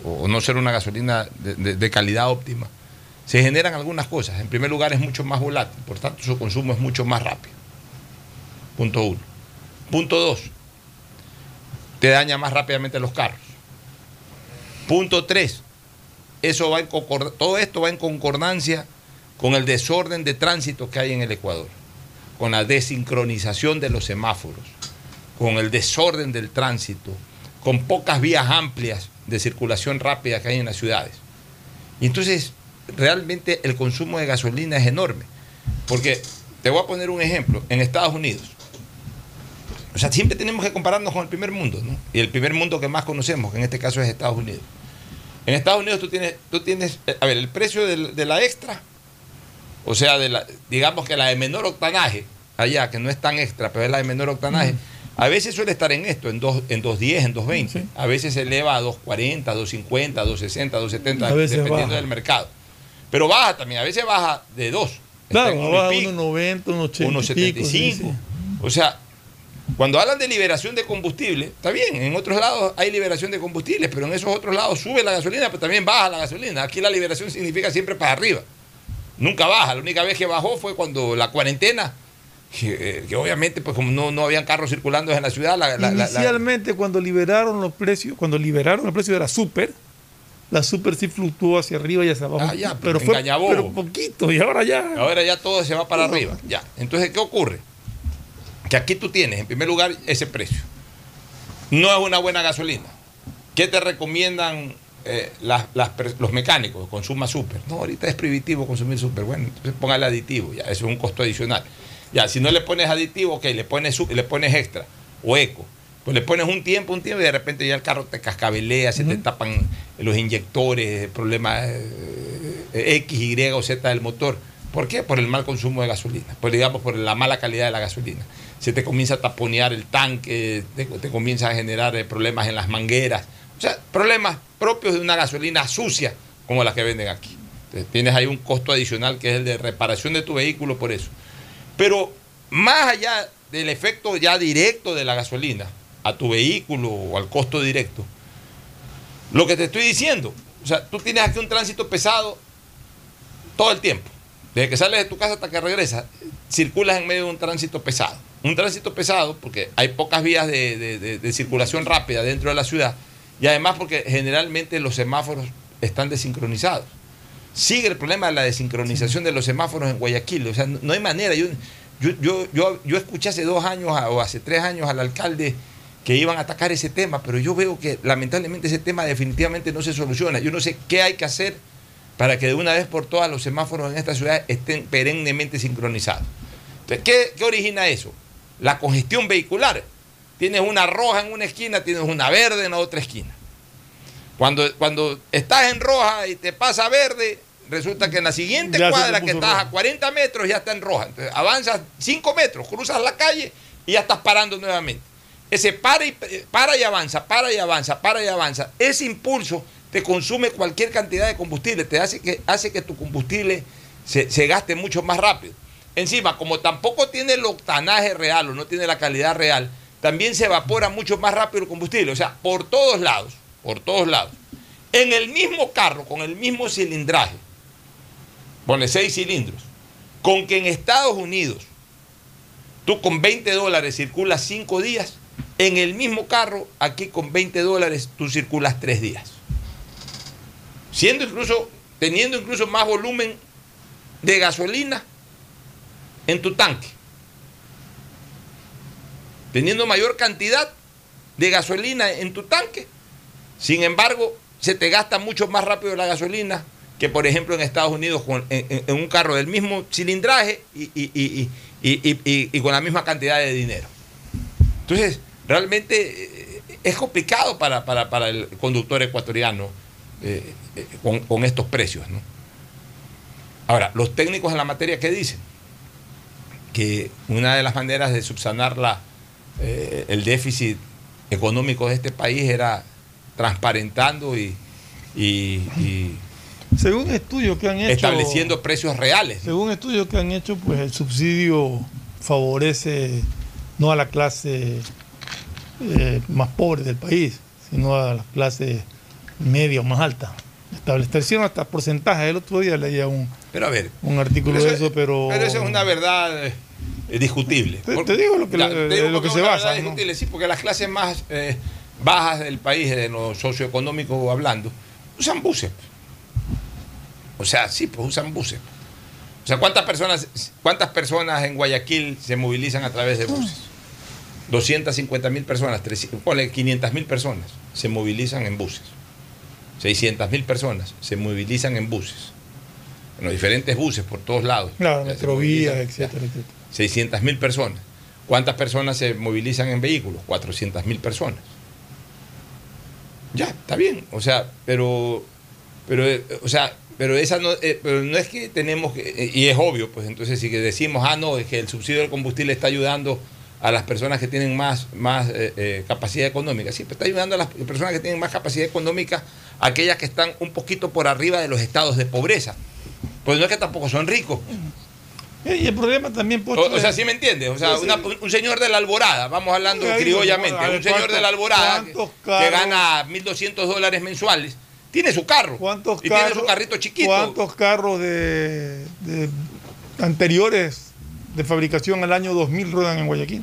o, o no ser una gasolina de, de- de calidad óptima, se generan algunas cosas. En primer lugar, es mucho más volátil, por tanto, su consumo es mucho más rápido. Punto uno. Punto dos, te daña más rápidamente los carros. Punto tres, eso va en todo esto va en concordancia con el desorden de tránsito que hay en el Ecuador, con la desincronización de los semáforos, con el desorden del tránsito, con pocas vías amplias de circulación rápida que hay en las ciudades. Y entonces, realmente el consumo de gasolina es enorme. Porque, te voy a poner un ejemplo, en Estados Unidos, o sea, siempre tenemos que compararnos con el primer mundo, ¿no? Y el primer mundo que más conocemos, que en este caso es Estados Unidos. En Estados Unidos tú tienes, tú tienes eh, a ver, el precio de la extra, o sea, de la, digamos que la de menor octanaje, allá, que no es tan extra, pero es la de menor octanaje, a veces suele estar en esto, en 2 en 2.10, en 2.20. A veces se eleva a 2.40, 2.50, 2.60, 2.70, A veces dependiendo baja. del mercado. Pero baja también, a veces baja de 2. Claro, baja unos 90, unos 80. Unos 75. O sea, cuando hablan de liberación de combustible, está bien, en otros lados hay liberación de combustible, pero en esos otros lados sube la gasolina, pero también baja la gasolina. Aquí la liberación significa siempre para arriba. Nunca baja. La única vez que bajó fue cuando la cuarentena, que, que obviamente, pues como no, no habían carros circulando en la ciudad. La, la- Inicialmente, cuando liberaron los precios, cuando liberaron el precio de la super, la super sí fluctuó hacia arriba y hacia abajo. Ah, ya, pero fue pero poquito, y ahora ya. Ahora ya todo se va para arriba. Ya. Entonces, ¿qué ocurre? Que aquí tú tienes, en primer lugar, ese precio. No es una buena gasolina. ¿Qué te recomiendan eh, las- las per- los mecánicos? Consuma super. No, ahorita es prohibitivo consumir super. Bueno, entonces póngale aditivo. Ya, eso es un costo adicional. Ya, si no le pones aditivo, ok, le pones, le pones extra o eco. Pues le pones un tiempo, un tiempo y de repente ya el carro te cascabelea, se te tapan los inyectores, problemas eh, X, Y o Z del motor. ¿Por qué? Por el mal consumo de gasolina, por, digamos, por la mala calidad de la gasolina. Se te comienza a taponear el tanque, te, te comienza a generar eh, problemas en las mangueras. O sea, problemas propios de una gasolina sucia como la que venden aquí. Entonces, tienes ahí un costo adicional que es el de reparación de tu vehículo por eso. Pero más allá del efecto ya directo de la gasolina a tu vehículo o al costo directo, lo que te estoy diciendo, o sea, tú tienes aquí un tránsito pesado todo el tiempo. Desde que sales de tu casa hasta que regresas, circulas en medio de un tránsito pesado. Un tránsito pesado porque hay pocas vías de, de- circulación rápida dentro de la ciudad y además porque generalmente los semáforos están desincronizados. Sigue el problema de la desincronización de los semáforos en Guayaquil. O sea, no, hay manera. Yo, yo, yo, yo, escuché hace dos años o hace tres años al alcalde que iban a atacar ese tema, pero yo veo que lamentablemente ese tema definitivamente no se soluciona. Yo no sé qué hay que hacer para que de una vez por todas los semáforos en esta ciudad estén perennemente sincronizados. Entonces, ¿qué, qué origina eso? La congestión vehicular. Tienes una roja en una esquina, tienes una verde en la otra esquina. Cuando, cuando estás en roja y te pasa verde, resulta que en la siguiente Ya cuadra que estás roja. a 40 metros ya está en roja. Entonces, avanzas 5 metros, cruzas la calle y ya estás parando nuevamente. Ese para y, para y avanza, para y avanza, para y avanza. Ese impulso te consume cualquier cantidad de combustible, te hace que, hace que tu combustible se, se gaste mucho más rápido. Encima, como tampoco tiene el octanaje real o no tiene la calidad real, también se evapora mucho más rápido el combustible. O sea, por todos lados, por todos lados. En el mismo carro, con el mismo cilindraje, pone seis cilindros, con que en Estados Unidos tú con 20 dólares circulas 5 días, en el mismo carro, aquí con 20 dólares tú circulas 3 días. Siendo incluso, teniendo incluso más volumen de gasolina en tu tanque. Teniendo mayor cantidad de gasolina en tu tanque. Sin embargo, se te gasta mucho más rápido la gasolina que, por ejemplo, en Estados Unidos con- en, un carro del mismo cilindraje y- y- y- y con la misma cantidad de dinero. Entonces, realmente eh, es complicado para, para- para el conductor ecuatoriano eh, eh, con, con estos precios. ¿no? Ahora, los técnicos en la materia, ¿qué dicen? Que una de las maneras de subsanar la, eh, el déficit económico de este país era transparentando y, y- y Según estudios que han hecho. estableciendo precios reales. Según estudios que han hecho, pues el subsidio favorece no a la clase eh, más pobre del país, sino a la clase media o más alta. Establecieron hasta porcentajes. El otro día leía un, Pero a ver, un artículo de eso- pero. Pero eso es una verdad eh, discutible. Te- te digo lo que- digo lo que se basa, verdad ¿no? discutible, sí, porque las clases más eh, bajas del país, de lo socioeconómico hablando, usan buses. O sea, sí, pues usan buses. O sea, ¿cuántas personas, ¿cuántas personas en Guayaquil se movilizan a través de buses? 250 mil personas, 300, ponle 500 mil personas se movilizan en buses. 600 mil personas se movilizan en buses. En los diferentes buses por todos lados. Claro, Ya se Metrovía, movilizan. etcétera, etcétera. 600 mil personas. ¿Cuántas personas se movilizan en vehículos? 400 mil personas. Ya, está bien. O sea, pero, pero, eh, o sea, pero esa no, eh, pero no es que tenemos que, eh, y es obvio, pues entonces si decimos, ah, no, es que el subsidio del combustible está ayudando a las personas que tienen más, más eh, eh, capacidad económica. Sí, pero está ayudando a las personas que tienen más capacidad económica, aquellas que están un poquito por arriba de los estados de pobreza. Pues no es que tampoco son ricos. Y el problema también, O, Pocho, o sea, ¿sí me entiendes? O sea, una- un señor de la Alborada, vamos hablando criollamente, un señor ¿cuántos- de la Alborada que, que gana 1.200 dólares mensuales, tiene su carro. ¿Cuántos y tiene su carrito chiquito. ¿Cuántos carros de, de anteriores de fabricación al año 2000 ruedan en Guayaquil?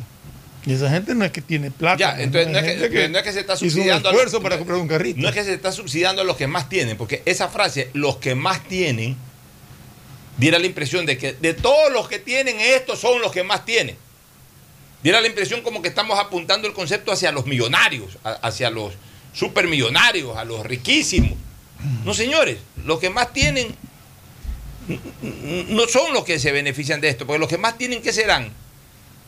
Y esa gente no es que tiene plata. Ya, entonces no es, que, no es que se está un subsidiando a los- para comprar un carrito. No es que se está subsidiando a los que más tienen, porque esa frase, los que más tienen, diera la impresión de que de todos los que tienen, estos son los que más tienen. Diera la impresión como que estamos apuntando el concepto hacia los millonarios, a- hacia los supermillonarios, a los riquísimos. No, señores, los que más tienen no son los que se benefician de esto, porque los que más tienen, ¿qué serán?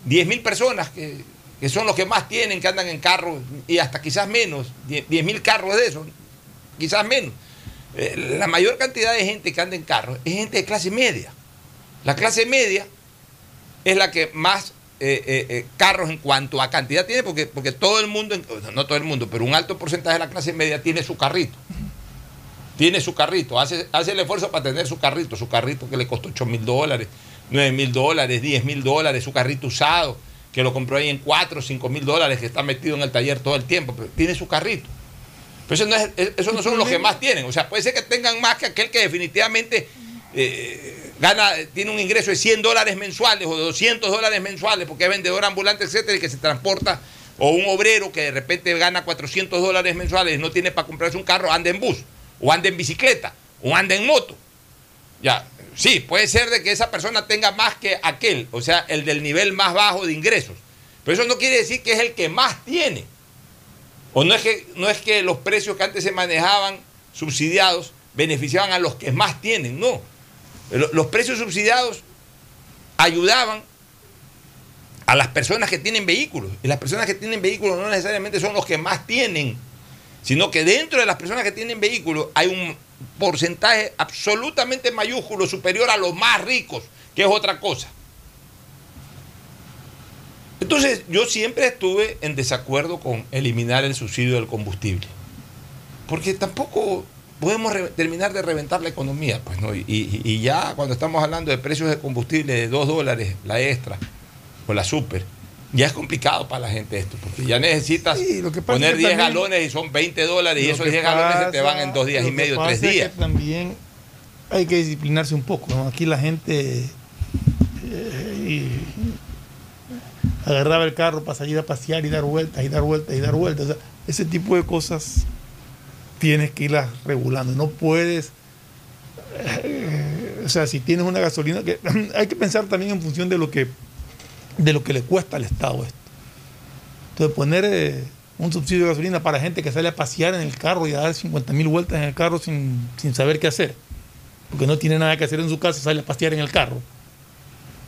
10 mil personas que, que son los que más tienen, que andan en carros, y hasta quizás menos, 10 mil carros de esos, quizás menos. Eh, la mayor cantidad de gente que anda en carros es gente de clase media. La clase media es la que más eh, eh, carros en cuanto a cantidad tiene, porque, porque todo el mundo, no todo el mundo, pero un alto porcentaje de la clase media tiene su carrito. Tiene su carrito, hace, hace el esfuerzo para tener su carrito, su carrito que le costó 8 mil dólares, 9 mil dólares, 10 mil dólares, su carrito usado, que lo compró ahí en 4 o 5 mil dólares, que está metido en el taller todo el tiempo, pero tiene su carrito. Pero eso no, es, eso no son los que más tienen. O sea, puede ser que tengan más que aquel que definitivamente eh, gana, tiene un ingreso de 100 dólares mensuales o de 200 dólares mensuales porque es vendedor ambulante, etcétera, y que se transporta, o un obrero que de repente gana 400 dólares mensuales y no tiene para comprarse un carro, anda en bus, o anda en bicicleta, o anda en moto. Ya, sí, puede ser de que esa persona tenga más que aquel, o sea, el del nivel más bajo de ingresos. Pero eso no quiere decir que es el que más tiene. O no es que, no es que los precios que antes se manejaban subsidiados beneficiaban a los que más tienen, no. Lo- Los precios subsidiados ayudaban a las personas que tienen vehículos. Y las personas que tienen vehículos no necesariamente son los que más tienen, sino que dentro de las personas que tienen vehículos hay un porcentaje absolutamente mayúsculo superior a los más ricos, que es otra cosa. Entonces, yo siempre estuve en desacuerdo con eliminar el subsidio del combustible. Porque tampoco podemos terminar de reventar la economía. Pues, ¿no? y ya cuando estamos hablando de precios de combustible de 2 dólares, la extra o la super, ya es complicado para la gente esto. Porque ya necesitas Sí, lo que pasa poner es que 10 también- galones y son 20 dólares y esos que 10 galones se te van en dos días y medio, tres es que días. también hay que disciplinarse un poco. ¿no? Aquí la gente eh, y- agarraba el carro para salir a pasear y dar vueltas y dar vueltas y dar vueltas. O sea, ese tipo de cosas tienes que irlas regulando. No puedes. eh, o sea, si tienes una gasolina, que *clears throat* hay que pensar también en función de lo que de lo que le cuesta al Estado esto. Entonces, poner eh, un subsidio de gasolina para gente que sale a pasear en el carro y a dar 50 mil vueltas en el carro sin, sin saber qué hacer, porque no tiene nada que hacer en su casa, sale a pasear en el carro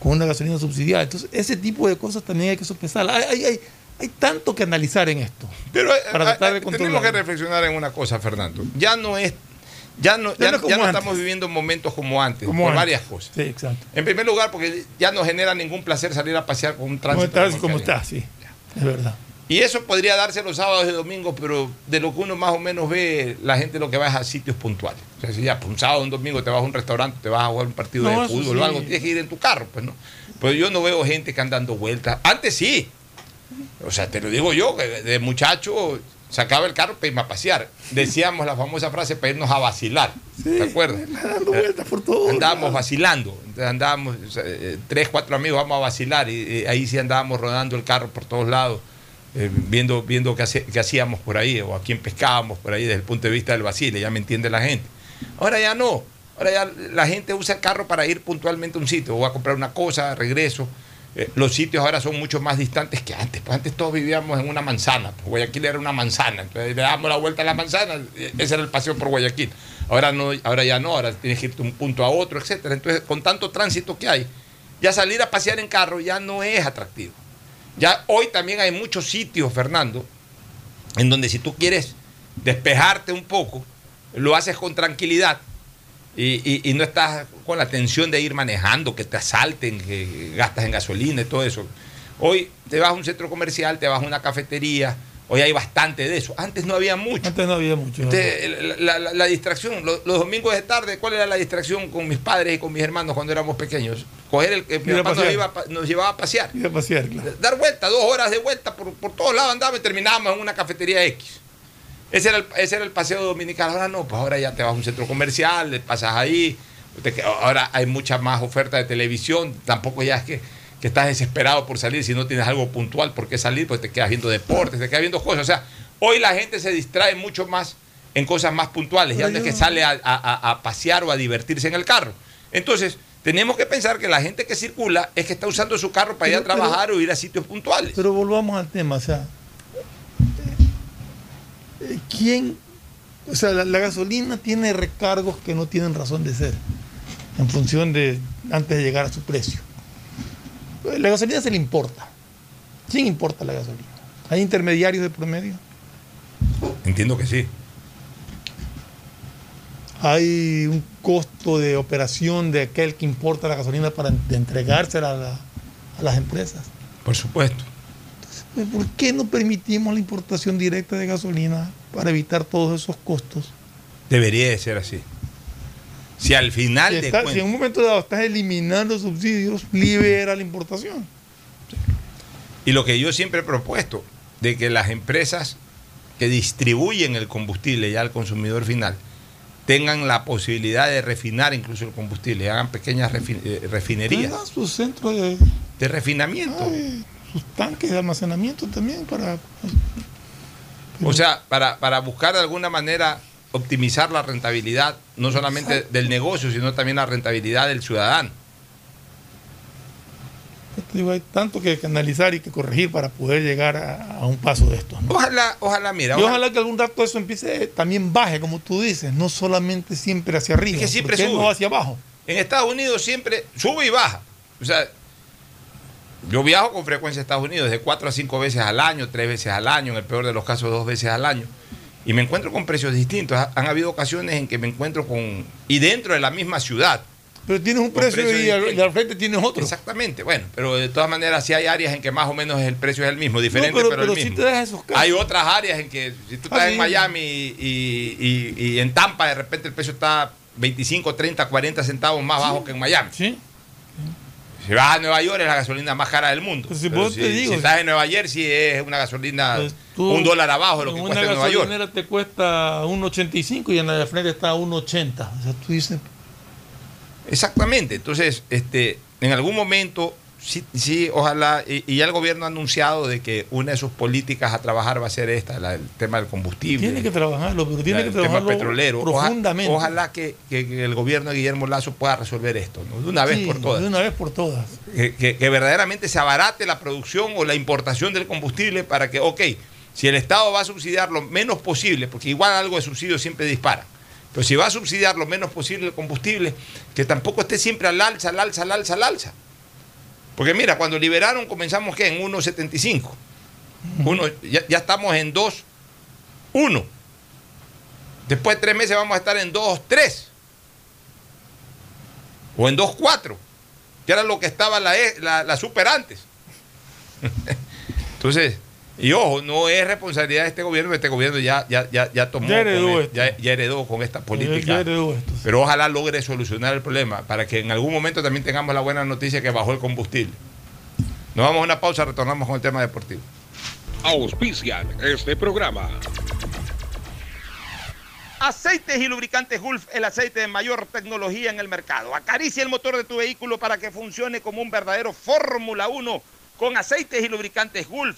con una gasolina subsidiada. Entonces, ese tipo de cosas también hay que sopesar. Hay, hay, hay, hay tanto que analizar en esto. Pero eh, para eh, tratar de tenemos que reflexionar en una cosa, Fernando. Ya no es, ya no, Ya ya, no estamos viviendo momentos como antes, Como por antes. varias cosas. Sí, exacto. En primer lugar, porque ya no genera ningún placer salir a pasear con un Como tránsito. está, como está, sí. Es verdad. Y eso podría darse los sábados y domingos, pero de lo que uno más o menos ve, la gente lo que va es a sitios puntuales. O sea, si ya pues, un sábado o un domingo te vas a un restaurante, te vas a jugar un partido No, de fútbol o algo, tienes que ir en tu carro, pues no. Pero yo no veo gente que anda dando vueltas. Antes sí. O sea, te lo digo yo, que de muchacho sacaba el carro para irme a pasear. Decíamos la famosa frase para irnos a vacilar. ¿Te acuerdas? *laughs* Dando vueltas por todo. Andábamos vacilando, andábamos, eh, tres, cuatro amigos, vamos a vacilar, y, eh, ahí sí andábamos rodando el carro por todos lados, eh, viendo, viendo qué, hace- qué hacíamos por ahí, o a quién pescábamos por ahí desde el punto de vista del vacile, ya me entiende la gente. Ahora ya no, ahora ya la gente usa el carro para ir puntualmente a un sitio, o a comprar una cosa, regreso. Eh, los sitios ahora son mucho más distantes que antes. Pues antes todos vivíamos en una manzana. Pues Guayaquil era una manzana. Entonces le damos la vuelta a la manzana. eh, Ese era el paseo por Guayaquil. Ahora, no, ahora ya no. Ahora tienes que irte de un punto a otro, etcétera. Entonces, con tanto tránsito que hay, ya salir a pasear en carro ya no es atractivo. Ya hoy también hay muchos sitios, Fernando, en donde si tú quieres despejarte un poco, lo haces con tranquilidad y, y- y no estás con la tensión de ir manejando, que te asalten, que gastas en gasolina y todo eso. Hoy te vas a un centro comercial, te vas a una cafetería, Hoy hay bastante de eso. Antes no había mucho. Antes no había mucho. La, la- la distracción, lo- los, domingos de tarde, ¿cuál era la distracción con mis padres y con mis hermanos cuando éramos pequeños? Coger el que mi papá nos, iba llevaba a pasear. Ir a pasear, claro. Dar vuelta, dos horas de vuelta por, por todos lados andábamos y terminábamos en una cafetería X. Ese era, el, ese era el paseo dominical. Ahora no, pues ahora ya te vas a un centro comercial, le pasas ahí. Te ahora hay mucha más oferta de televisión. Tampoco ya es que, que estás desesperado por salir si no tienes algo puntual por qué salir, pues te quedas viendo deportes, te quedas viendo cosas. O sea, hoy la gente se distrae mucho más en cosas más puntuales. Ya no es que sale a, a- a- pasear o a divertirse en el carro. Entonces, tenemos que pensar que la gente que circula es que está usando su carro para ir a pero- trabajar o ir a sitios puntuales. Pero volvamos al tema, o sea, ¿quién? O sea, la, la gasolina tiene recargos que no tienen razón de ser, en función de antes de llegar a su precio. Eh, La gasolina se le importa. ¿Quién importa la gasolina? ¿Hay intermediarios de promedio? Entiendo que sí. ¿Hay un costo de operación de aquel que importa la gasolina para entregársela a, la- a las empresas? Por supuesto. Pues, ¿Por qué no permitimos la importación directa de gasolina para evitar todos esos costos? Debería de ser así. Si al final Si, de está- si en un momento dado estás eliminando subsidios, libera la importación. Y lo que yo siempre he propuesto, de que las empresas que distribuyen el combustible ya al consumidor final tengan la posibilidad de refinar incluso el combustible, hagan pequeñas eh, refinerías Tengan su centro de de refinamiento. ay, sus tanques de almacenamiento también para O sea, para, para buscar de alguna manera optimizar la rentabilidad, no solamente Exacto. del negocio, sino también la rentabilidad del ciudadano. te digo, hay tanto que, analizar y que corregir para poder llegar a, a un paso de estos. ¿no? Ojalá, ojalá, mira, Y ojalá- que algún rato eso empiece también baje, como tú dices, no solamente siempre hacia arriba, Es que siempre sube. no hacia abajo. En Estados Unidos siempre sube y baja. O sea, yo viajo con frecuencia a Estados Unidos de cuatro a cinco veces al año, tres veces al año, en el peor de los casos dos veces al año. Y me encuentro con precios distintos. Ha- Han habido ocasiones en que me encuentro con... Y dentro de la misma ciudad. Pero tienes un precio y al, y al frente tienes otro. Exactamente, bueno, pero de todas maneras sí hay áreas en que más o menos el precio es el mismo, diferente, pero- pero, pero el sí mismo. te das esos casos. Hay otras áreas en que si tú Ah, estás sí. en Miami y, y- y- y en Tampa de repente el precio está 25, 30, 40 centavos más bajo que en Miami. Sí. Si vas a Nueva York es la gasolina más cara del mundo. Pues si Pero vos si, te digo, si estás en Nueva Jersey es una gasolina Pues tú- un dólar abajo de lo que cuesta en una Nueva York. gasolinera te cuesta 1.85 y en la de frente está 1.80. O sea, tú dices, Exactamente. Entonces, este, en algún momento, sí, sí ojalá, y, y ya el gobierno ha anunciado de que una de sus políticas a trabajar va a ser esta, la- el tema del combustible. tiene que trabajarlo, pero tiene la- que el tema trabajarlo petrolero. Oja- profundamente. Ojalá que, que- que el gobierno de Guillermo Lazo pueda resolver esto, ¿no? de una vez por todas. De una vez por todas. que, que- que verdaderamente se abarate la producción o la importación del combustible para que, ok, si el Estado va a subsidiar lo menos posible, porque igual algo de subsidio siempre dispara, pero si va a subsidiar lo menos posible el combustible, que tampoco esté siempre al alza, al alza, al alza, al alza. Porque mira, cuando liberaron comenzamos que en 1.75. Uno, ya, ya estamos en 2.1. Después de tres meses vamos a estar en 2.3. O en 2.4 que era lo que estaba la, E- la, la super antes. *laughs* Entonces, y ojo, no es responsabilidad de este gobierno, este gobierno ya, ya, ya, ya tomó, Ya heredó con, esto. ya, ya heredó con esta política. Ya heredó esto. Pero ojalá logre solucionar el problema para que en algún momento también tengamos la buena noticia que bajó el combustible. Nos vamos a una pausa, retornamos con el tema deportivo. Auspician este programa. Aceites y lubricantes Gulf, el aceite de mayor tecnología en el mercado. Acaricia el motor de tu vehículo para que funcione como un verdadero Fórmula 1 con aceites y lubricantes Gulf.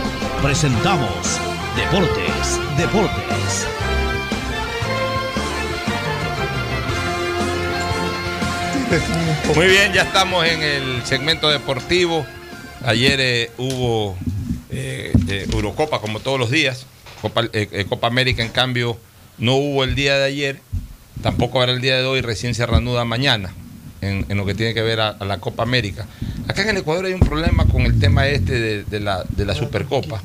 presentamos Deportes, Deportes. Muy bien, ya estamos en el segmento deportivo. Ayer eh, hubo eh, eh, Eurocopa como todos los días. Copa, América, en cambio, no hubo el día de ayer. Tampoco habrá el día de hoy. Recién se reanuda mañana en, en lo que tiene que ver a, a la Copa América. Acá en el Ecuador hay un problema con el tema este de, de la, de la Supercopa.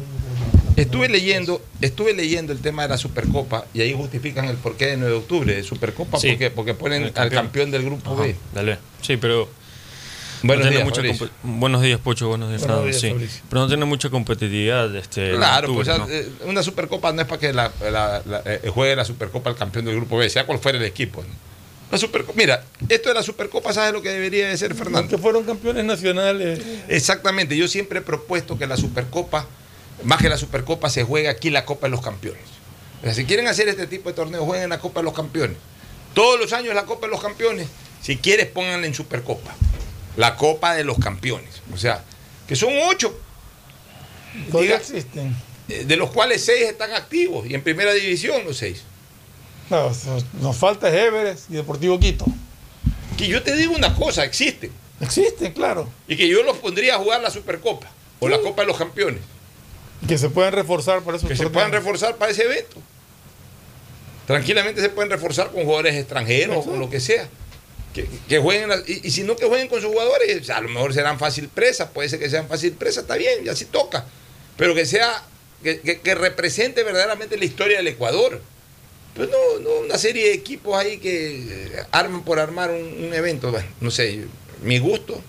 Estuve leyendo, estuve leyendo el tema de la Supercopa y ahí justifican el porqué de 9 de octubre de Supercopa Sí. porque, porque ponen al campeón. del grupo Ajá, B. Dale. Sí, pero. Buenos no días, mucha Fabricio. compe- Buenos días, Pocho. Buenos días, Buenos días, sí. Pero no tiene mucha competitividad. Este, Claro, octubre, pues, ¿no? eh, una Supercopa no es para que la, la- la- eh, juegue la Supercopa el campeón del grupo B, sea cual fuera el equipo. ¿no? La Mira, esto de la Supercopa, ¿sabes lo que debería de ser, Fernando? Que fueron campeones nacionales. Exactamente, yo siempre he propuesto que la Supercopa, más que la Supercopa, se juegue aquí la Copa de los Campeones. O sea, si quieren hacer este tipo de torneos, jueguen la Copa de los Campeones. Todos los años la Copa de los Campeones, si quieres, pónganla en Supercopa. La Copa de los Campeones. O sea, que son ocho. Diga- existen. eh, de los cuales seis están activos y en primera división los seis. No, nos falta Everest y Deportivo Quito. Que yo te digo una cosa, existen. Existen, claro. Y que yo los pondría a jugar la Supercopa o la Copa de los Campeones. Que se pueden reforzar para esos Que se puedan reforzar para ese evento. Tranquilamente se pueden reforzar con jugadores extranjeros o con lo que sea. Que, que jueguen, y, y si no que jueguen con sus jugadores, o sea, a lo mejor serán fácil presa, puede ser que sean fácil presa, está bien, y así toca. Pero que sea, que, que- que represente verdaderamente la historia del Ecuador. Pues no, no una serie de equipos ahí que eh, arman por armar un, un evento. Bueno, no sé, mi gusto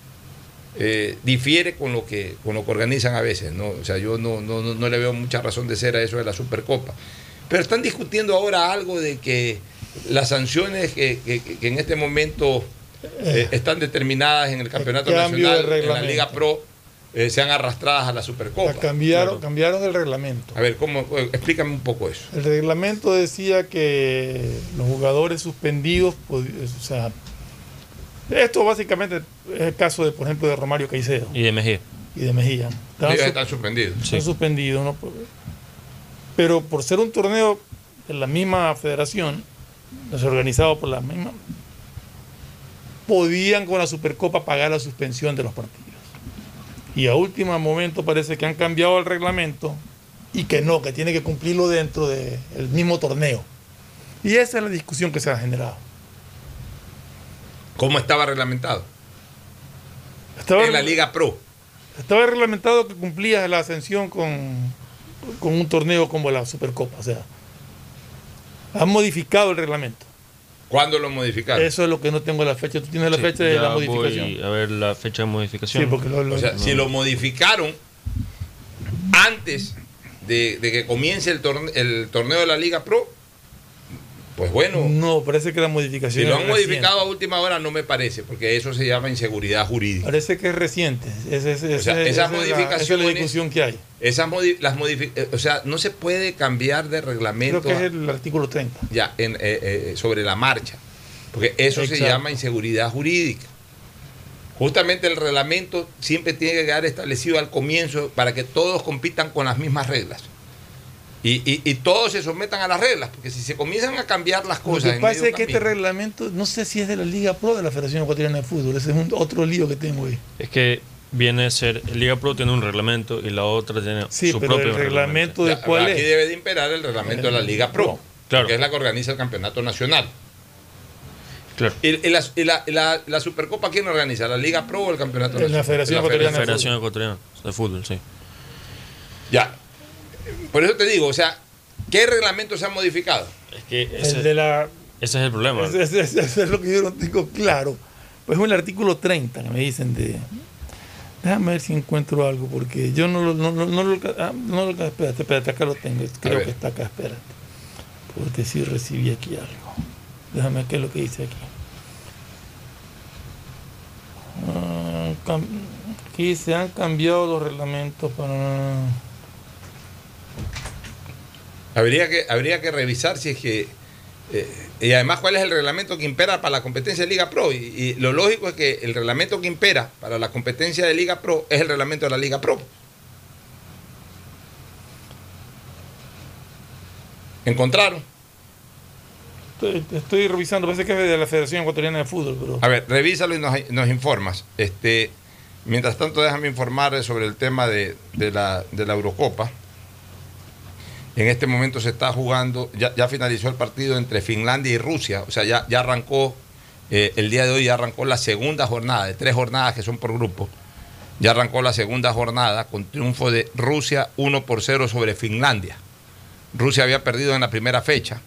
eh, difiere con lo que con lo que organizan a veces, ¿no? O sea, yo no, no, no, no le veo mucha razón de ser a eso de la Supercopa. Pero están discutiendo ahora algo de que las sanciones que, que- que en este momento eh, están determinadas en el Campeonato Nacional, en la. Liga Pro, eh, sean arrastradas a la Supercopa. La cambiaron, cambiaron el reglamento. A ver, ¿cómo? Eh, Explícame un poco eso. El reglamento decía que los jugadores suspendidos, podi- o sea, esto básicamente es el caso de, por ejemplo, de Romario Caicedo Y de Mejía. y de Mejía. Estaban Ellos su- están suspendidos. están suspendidos, ¿no? Pero por ser un torneo de la misma federación, desorganizado por la misma, podían con la Supercopa pagar la suspensión de los partidos. Y a último momento parece que han cambiado el reglamento y que no, que tiene que cumplirlo dentro del mismo torneo. Y esa es la discusión que se ha generado. ¿Cómo estaba reglamentado? Estaba, en la Liga Pro. estaba reglamentado que cumplías la ascensión con, con un torneo como la Supercopa. O sea, han modificado el reglamento. ¿Cuándo lo modificaron? Eso es lo que no tengo la fecha. ¿Tú tienes la Sí, fecha de ya la voy modificación? a ver la fecha de modificación. Sí, porque lo- lo- O sea, No. si lo modificaron antes de, de que comience el, torne- el torneo de la Liga Pro, pues bueno, No, parece que la si modificación lo es han modificado a última hora no me parece, porque eso se llama inseguridad jurídica. Parece que es reciente. Ese- ese- O sea, esas es modificaciones- esa es la discusión que hay. Esas modi- las eh, o sea, no se puede cambiar de reglamento Creo que es el artículo 30. ya en, eh, eh, sobre la marcha, porque eso se llama inseguridad jurídica. Justamente el reglamento siempre tiene que quedar establecido al comienzo para que todos compitan con las mismas reglas. Y, y- y todos se sometan a las reglas, porque si se comienzan a cambiar las Lo cosas. que en pasa es que este reglamento, no sé si es de la Liga Pro o de la Federación Ecuatoriana de Fútbol, ese es un- otro lío que tengo ahí. Es que viene a ser, Liga Pro tiene un reglamento y la otra tiene Sí, su pero propio el reglamento de cuál aquí es. debe de imperar el reglamento de la Liga Pro, que es la que organiza el campeonato nacional. Claro. ¿Y, y la, y la- y la- la Supercopa quién organiza? ¿La Liga Pro o el campeonato nacional? Federación La Ecuatoriana de Federación Ecuatoriana de Fútbol, sí. Ya. Por eso te digo, o sea, ¿qué reglamento se ha modificado? Es que El de la Ese es el problema. Ese- ese- ese- Eso es lo que yo no tengo claro. Pues es el artículo 30 que me dicen de. Déjame ver si encuentro algo, porque yo no lo. No, no, no lo ah, no lo- espérate, espérate, acá lo tengo. Creo que está acá, espérate. Porque sí recibí aquí algo. Déjame ver qué es lo que dice aquí. Ah, aquí se han cambiado los reglamentos para. Habría que, habría que revisar si es que. eh, y además, ¿cuál es el reglamento que impera para la competencia de Liga Pro? Y, y lo lógico es que el reglamento que impera para la competencia de Liga Pro es el reglamento de la Liga Pro. ¿Encontraron? Estoy, estoy revisando, parece que es de la Federación Ecuatoriana de Fútbol, pero. A ver, revísalo y nos, nos informas. Este, mientras tanto, déjame informar sobre el tema de, de la, de la Eurocopa. En este momento se está jugando, ya, ya finalizó el partido entre Finlandia y Rusia, o sea, ya, ya arrancó, eh, el día de hoy ya arrancó la segunda jornada, de tres jornadas que son por grupo, ya arrancó la segunda jornada con triunfo de Rusia 1 por 0 sobre Finlandia. Rusia había perdido en la primera fecha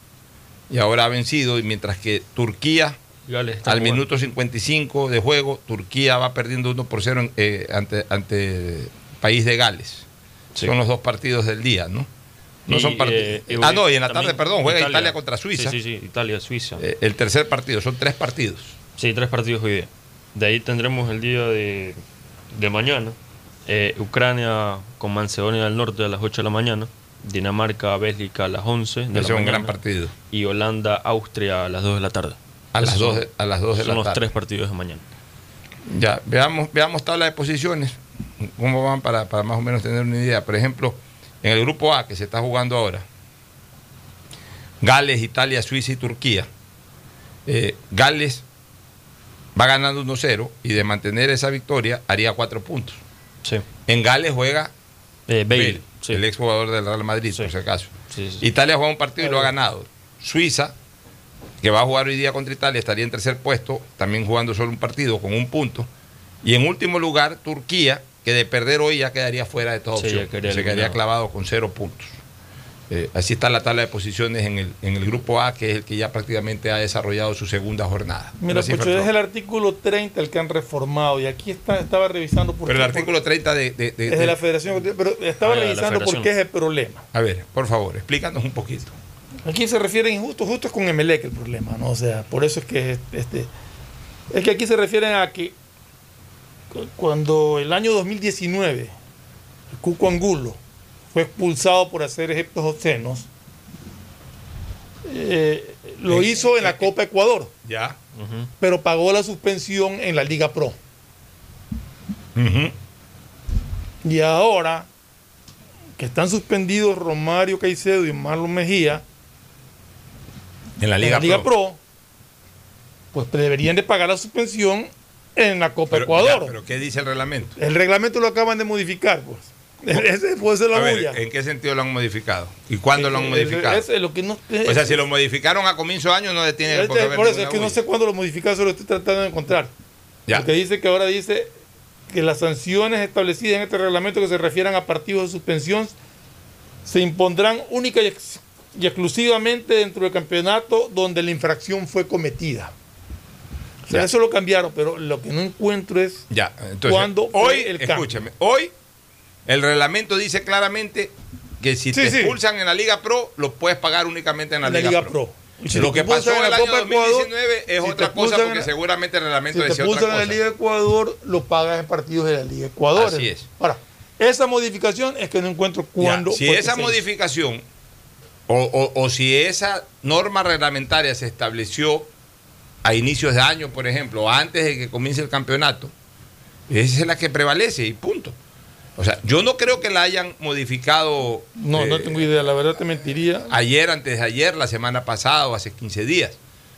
y ahora ha vencido, y mientras que Turquía al jugando. minuto 55 de juego, Turquía va perdiendo 1 por 0 en- eh, ante, ante país de Gales. Sí. Son los dos partidos del día, ¿no? No son partidos. eh, ah, no, y en la también tarde, perdón, juega Italia, Italia. contra Suiza. Sí, sí, sí, Italia, Suiza. Eh, el tercer partido, son tres partidos. Sí, tres partidos hoy día. De ahí tendremos el día de, de mañana. eh, Ucrania con Macedonia del Norte a las 8 de la mañana. Dinamarca, Bélgica a las 11 de la es un gran partido. Y Holanda, Austria a las 2 de la tarde. A las Esos dos son- de- a las dos de son la los tarde. tres partidos de mañana. Ya, veamos, veamos tabla de posiciones, cómo van para, para más o menos tener una idea. Por ejemplo, en el grupo A que se está jugando ahora, Gales, Italia, Suiza y Turquía. Eh, Gales va ganando 1-0 y de mantener esa victoria haría 4 puntos. Sí. En Gales juega Eh, Bale, Bale, sí. el exjugador del Real Madrid, por si acaso. Sí, sí, sí. Italia juega un partido y lo ha ganado. Suiza, que va a jugar hoy día contra Italia, estaría en tercer puesto, también jugando solo un partido con un punto. Y en último lugar, Turquía, que de perder hoy ya quedaría fuera de toda Sí, opción. quedaría Se quedaría clavado con cero puntos. Eh, así está la tabla de posiciones en el, en el grupo A, que es el que ya prácticamente ha desarrollado su segunda jornada. Mira, Fernando. es el artículo 30 el que han reformado y aquí está, estaba revisando por Pero el artículo 30 de... de- de- es de la Federación, pero estaba Ah, revisando por qué es el problema. A ver, por favor, explícanos un poquito. Aquí se refieren injusto, justo es con Emelec el problema, ¿no? O sea, por eso es que este es que aquí se refieren a que cuando el año 2019 el Cuco Angulo fue expulsado por hacer efectos obscenos, eh, lo Eh, hizo en la Copa Ecuador, Ya. pero pagó la suspensión en la Liga Pro. Y ahora que están suspendidos Romario Caicedo y Marlon Mejía En la Liga, Pro. Pro. pues deberían de pagar la suspensión en la Copa Pero, Ecuador. ya, pero ¿qué dice el reglamento? El reglamento lo acaban de modificar, pues. *laughs* Ese puede ser la A ver. ¿En qué sentido lo han modificado? ¿Y cuándo lo han El- modificado? ese es lo que no, o sea, si lo modificaron a comienzo de año, no detienen Este, por eso es que no sé cuándo lo modificaron, eso lo estoy tratando de encontrar. Ya. Porque dice que ahora dice que las sanciones establecidas en este reglamento que se refieran a partidos de suspensión se impondrán única y, ex- y exclusivamente dentro del campeonato donde la infracción fue cometida. O sea, Ya. eso lo cambiaron, pero lo que no encuentro es Ya, entonces, cuándo fue hoy, el cambio. escúchame, hoy el reglamento dice claramente que si Sí, te sí. expulsan en la Liga Pro, lo puedes pagar únicamente en la, la Liga, Liga Pro. Si Lo te que pasó en el la año Copa Ecuador, 2019 es si te otra cosa porque en- seguramente el reglamento Si te decía otra expulsan en cosa. la Liga Ecuador, lo pagas en partidos de la Liga Ecuador. Así es. Ahora, esa modificación es que no encuentro Ya, cuándo. si esa modificación o, o- o si esa norma reglamentaria se estableció a inicios de año, por ejemplo, antes de que comience el campeonato, esa es la que prevalece y punto. O sea, yo no creo que la hayan modificado. No, no eh, tengo idea, la verdad te mentiría. ayer, antes de ayer, la semana pasada o hace 15 días.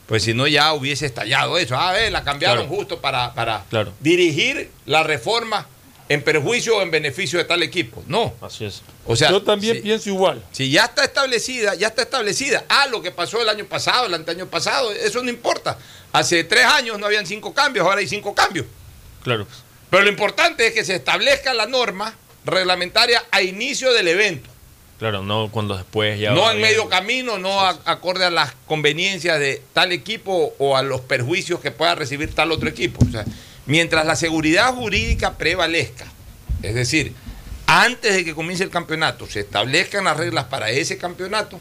Pues si no, ya hubiese estallado eso. A ver, la cambiaron Claro. justo para, para Claro. dirigir la reforma en perjuicio o en beneficio de tal equipo. No. Así es. O sea, Yo también si- pienso igual. Si ya está establecida, ya está establecida. Ah, lo que pasó el año pasado, el anteaño pasado, eso no importa. Hace tres años no habían cinco cambios, ahora hay cinco cambios. Claro. Pero lo importante es que se establezca la norma reglamentaria a inicio del evento. Claro, no cuando después ya. no en bien. medio camino, no a- acorde a las conveniencias de tal equipo o a los perjuicios que pueda recibir tal otro equipo. O sea, mientras la seguridad jurídica prevalezca, es decir, antes de que comience el campeonato, se establezcan las reglas para ese campeonato,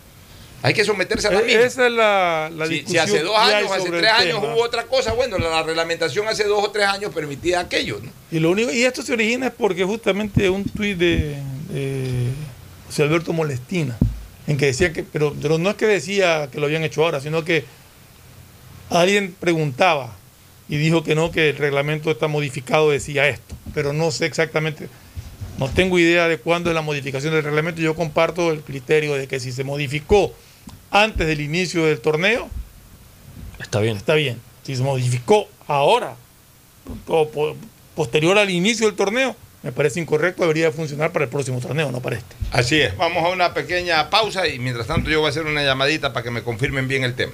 hay que someterse a la E- misma. Esa es la, la Si, si discusión hace dos años, hace tres años tema. hubo otra cosa, bueno, la, la reglamentación hace dos o tres años permitía aquello. ¿no? Y lo único, y esto se origina es porque justamente un tuit de, de José Alberto Molestina, en que decía que, pero, pero no es que decía que lo habían hecho ahora, sino que alguien preguntaba y dijo que no, que el reglamento está modificado, decía esto, pero no sé exactamente, no tengo idea de cuándo es la modificación del reglamento, yo comparto el criterio de que si se modificó antes del inicio del torneo, Está bien. está bien. Si se modificó ahora, o posterior al inicio del torneo, me parece incorrecto, debería funcionar para el próximo torneo, no para este. Así es. Vamos a una pequeña pausa y mientras tanto yo voy a hacer una llamadita para que me confirmen bien el tema.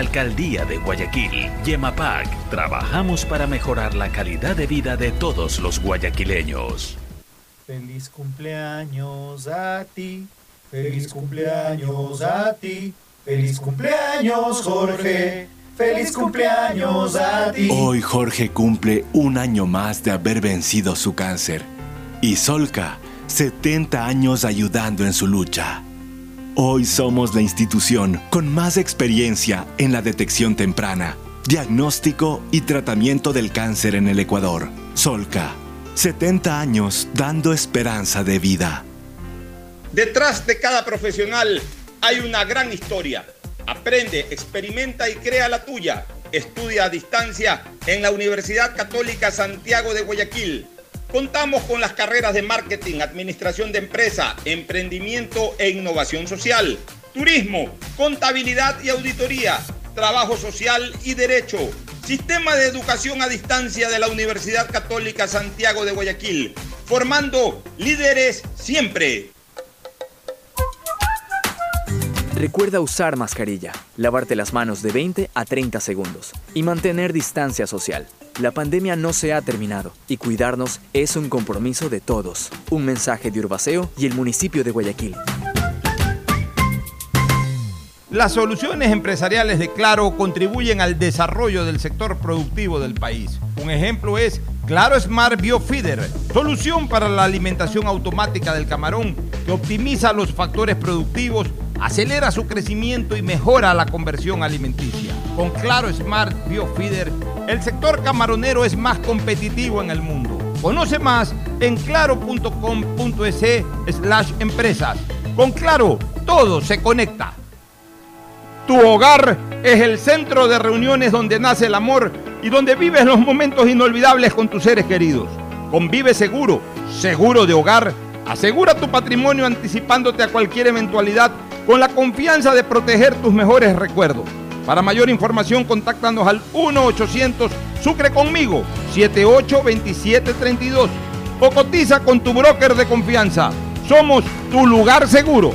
Alcaldía de Guayaquil, Yemapac, trabajamos para mejorar la calidad de vida de todos los guayaquileños. Feliz cumpleaños a ti, feliz cumpleaños a ti, feliz cumpleaños Jorge, feliz cumpleaños a ti. Hoy Jorge cumple un año más de haber vencido su cáncer. Y Solca, 70 años ayudando en su lucha. Hoy somos la institución con más experiencia en la detección temprana, diagnóstico y tratamiento del cáncer en el Ecuador. Solca, 70 años dando esperanza de vida. Detrás de cada profesional hay una gran historia. Aprende, experimenta y crea la tuya. Estudia a distancia en la Universidad Católica Santiago de Guayaquil. Contamos con las carreras de marketing, administración de empresa, emprendimiento e innovación social, turismo, contabilidad y auditoría, trabajo social y derecho. Sistema de educación a distancia de la Universidad Católica Santiago de Guayaquil, formando líderes siempre. Recuerda usar mascarilla, lavarte las manos de 20 a 30 segundos y mantener distancia social. La pandemia no se ha terminado y cuidarnos es un compromiso de todos. Un mensaje de Urbaceo y el municipio de Guayaquil. Las soluciones empresariales de Claro contribuyen al desarrollo del sector productivo del país. Un ejemplo es Claro Smart Biofeeder, solución para la alimentación automática del camarón que optimiza los factores productivos, acelera su crecimiento y mejora la conversión alimenticia. Con Claro Smart Biofeeder, el sector camaronero es más competitivo en el mundo. Conoce más en claro.com.es slash empresas. Con Claro, todo se conecta. Tu hogar es el centro de reuniones donde nace el amor y donde vives los momentos inolvidables con tus seres queridos. Convive seguro, seguro de hogar. Asegura tu patrimonio anticipándote a cualquier eventualidad con la confianza de proteger tus mejores recuerdos. Para mayor información, contáctanos al 1-800 Sucre conmigo 782732 o cotiza con tu broker de confianza. Somos tu lugar seguro.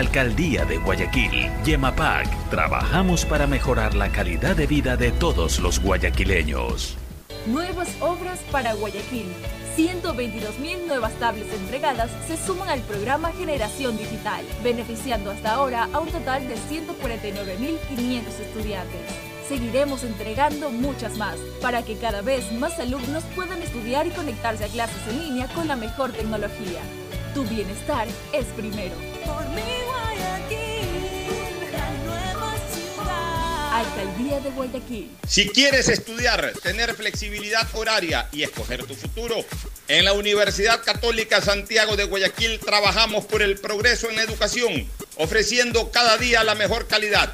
Alcaldía de Guayaquil, Yemapac, trabajamos para mejorar la calidad de vida de todos los guayaquileños. Nuevas obras para Guayaquil. 122.000 nuevas tablets entregadas se suman al programa Generación Digital, beneficiando hasta ahora a un total de 149.500 estudiantes. Seguiremos entregando muchas más para que cada vez más alumnos puedan estudiar y conectarse a clases en línea con la mejor tecnología. Tu bienestar es primero. Por mi Guayaquil, la nueva ciudad. Alcaldía de Guayaquil. Si quieres estudiar, tener flexibilidad horaria y escoger tu futuro, en la Universidad Católica Santiago de Guayaquil trabajamos por el progreso en la educación, ofreciendo cada día la mejor calidad.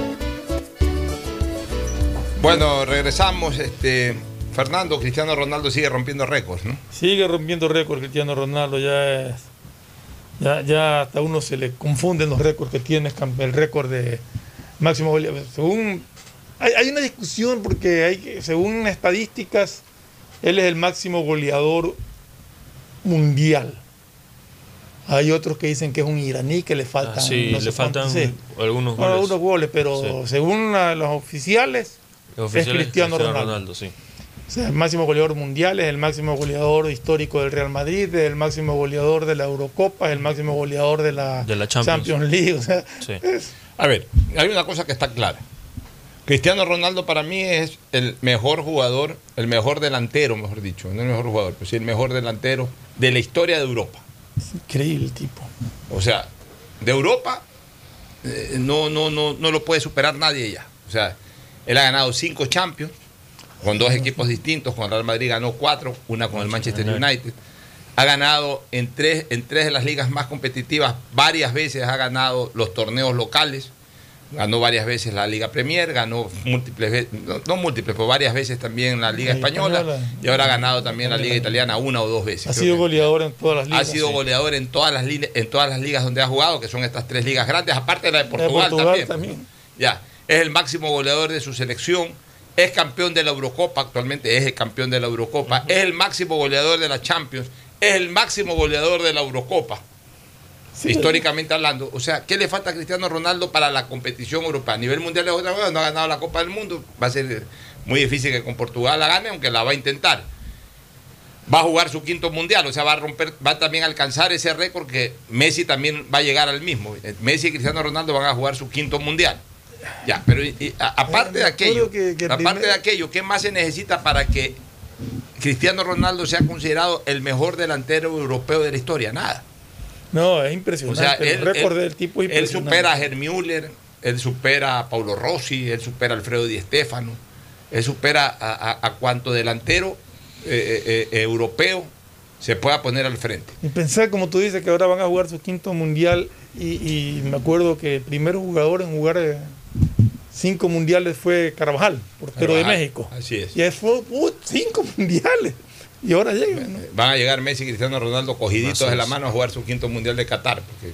Bueno, regresamos. Este, Fernando, Cristiano Ronaldo sigue rompiendo récords, ¿no? Sigue rompiendo récords Cristiano Ronaldo, ya es- ya, ya hasta uno se le confunden los récords que tiene, el récord de máximo goleador. Según hay, hay una discusión porque hay según estadísticas él es el máximo goleador mundial. Hay otros que dicen que es un iraní que le faltan Ah, sí, no le faltan cuántos, sí. algunos goles. algunos goles, pero Sí. según la- los oficiales, es Cristiano, Ronaldo. sí. O sea, el máximo goleador mundial, es el máximo goleador histórico del Real Madrid, es el máximo goleador de la Eurocopa, es el máximo goleador de la, De la Champions. League. O sea, A ver, hay una cosa que está clara. Cristiano Ronaldo para mí es el mejor jugador, el mejor delantero, mejor dicho, no el mejor jugador, pero sí el mejor delantero de la historia de Europa. es increíble el tipo. O sea, de Europa eh, no, no, no, no lo puede superar nadie ya. O sea, él ha ganado cinco Champions con dos equipos distintos. Con el Real Madrid ganó cuatro, una con el Manchester United. Ha ganado en tres, en tres de las ligas más competitivas, varias veces ha ganado los torneos locales. Ganó varias veces la Liga Premier, ganó múltiples veces, no, no múltiples, pero varias veces también la Liga La Española, Española. y ahora ha ganado también la Liga Italiana una o dos veces. Ha sido goleador en todas las ligas. Ha sido Sí. goleador en todas las en todas las ligas donde ha jugado, que son estas tres ligas grandes, aparte de la de Portugal también. también. Ya, es el máximo goleador de su selección, es campeón de la Eurocopa, actualmente es el campeón de la Eurocopa, es el máximo goleador de la Champions, es el máximo goleador de la Eurocopa. Históricamente hablando, o sea, ¿qué le falta a Cristiano Ronaldo para la competición europea? A nivel mundial es otra cosa, no ha ganado la Copa del Mundo, va a ser muy difícil que con Portugal la gane, aunque la va a intentar va a jugar su quinto mundial, o sea, va a romper, va a también a alcanzar ese récord que Messi también va a llegar al mismo. Messi y Cristiano Ronaldo van a jugar su quinto mundial. Ya, pero y- y a- aparte de aquello, que- que el aparte primer- de aquello, ¿qué más se necesita para que Cristiano Ronaldo sea considerado el mejor delantero europeo de la historia? Nada. No, es O impresionante. sea, el él, récord él- del tipo es él impresionante. supera a Herm Müller, él supera a Paulo Rossi, él supera a Alfredo Di Stéfano, él supera a, a- a cuanto delantero eh, eh, eh, europeo se pueda poner al frente. Y pensar, como tú dices, que ahora van a jugar su quinto mundial. Y, y me acuerdo que el primer jugador en jugar cinco mundiales fue Carvajal, portero de Carvajal, México. Así es. Y él fue uh, cinco *laughs* mundiales. Y ahora llega. ¿no? Van a llegar Messi y Cristiano Ronaldo cogiditos de la mano a jugar su quinto mundial de Qatar. Porque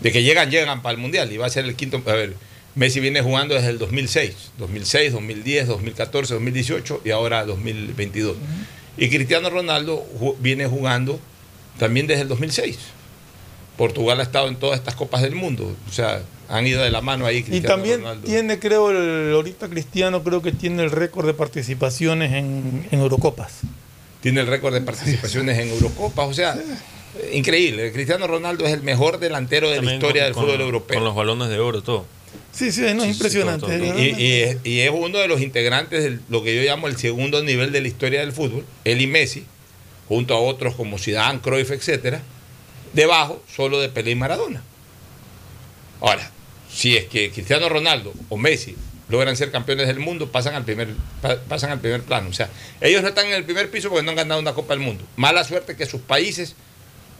de que llegan, llegan para el mundial y va a ser el quinto. A ver, Messi viene jugando desde el 2006, 2006, 2010, 2014, 2018 y ahora 2022. Y Cristiano Ronaldo ju- viene jugando también desde el 2006. Portugal ha estado en todas estas copas del mundo. O sea, han ido de la mano ahí. Y Cristiano también Ronaldo. tiene, creo, el, ahorita Cristiano creo que tiene el récord de participaciones en, en Eurocopas. tiene el récord de participaciones en Eurocopas. O sea, increíble. Cristiano Ronaldo es el mejor delantero de la historia con- del con- fútbol europeo. Con los balones de oro, todo. Sí, sí, no, es impresionante. todo, todo. Y, y es, y es uno de los integrantes de lo que yo llamo el segundo nivel de la historia del fútbol, él y Messi, junto a otros como Zidane, Cruyff, etcétera, debajo solo de Pelé y Maradona. Ahora, si es que Cristiano Ronaldo o Messi logran ser campeones del mundo, pasan al primer pa- pasan al primer plano. O sea, ellos no están en el primer piso porque no han ganado una Copa del Mundo. Mala suerte que sus países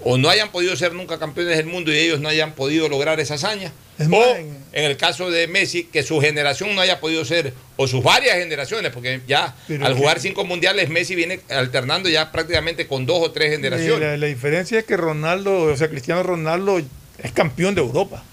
o no hayan podido ser nunca campeones del mundo y ellos no hayan podido lograr esa hazaña. o en el caso de Messi, que su generación no haya podido ser, o sus varias generaciones, porque ya Pero al jugar cinco mundiales, Messi viene alternando ya prácticamente con dos o tres generaciones. La, la diferencia es que Ronaldo, o sea, Cristiano Ronaldo es campeón de Europa.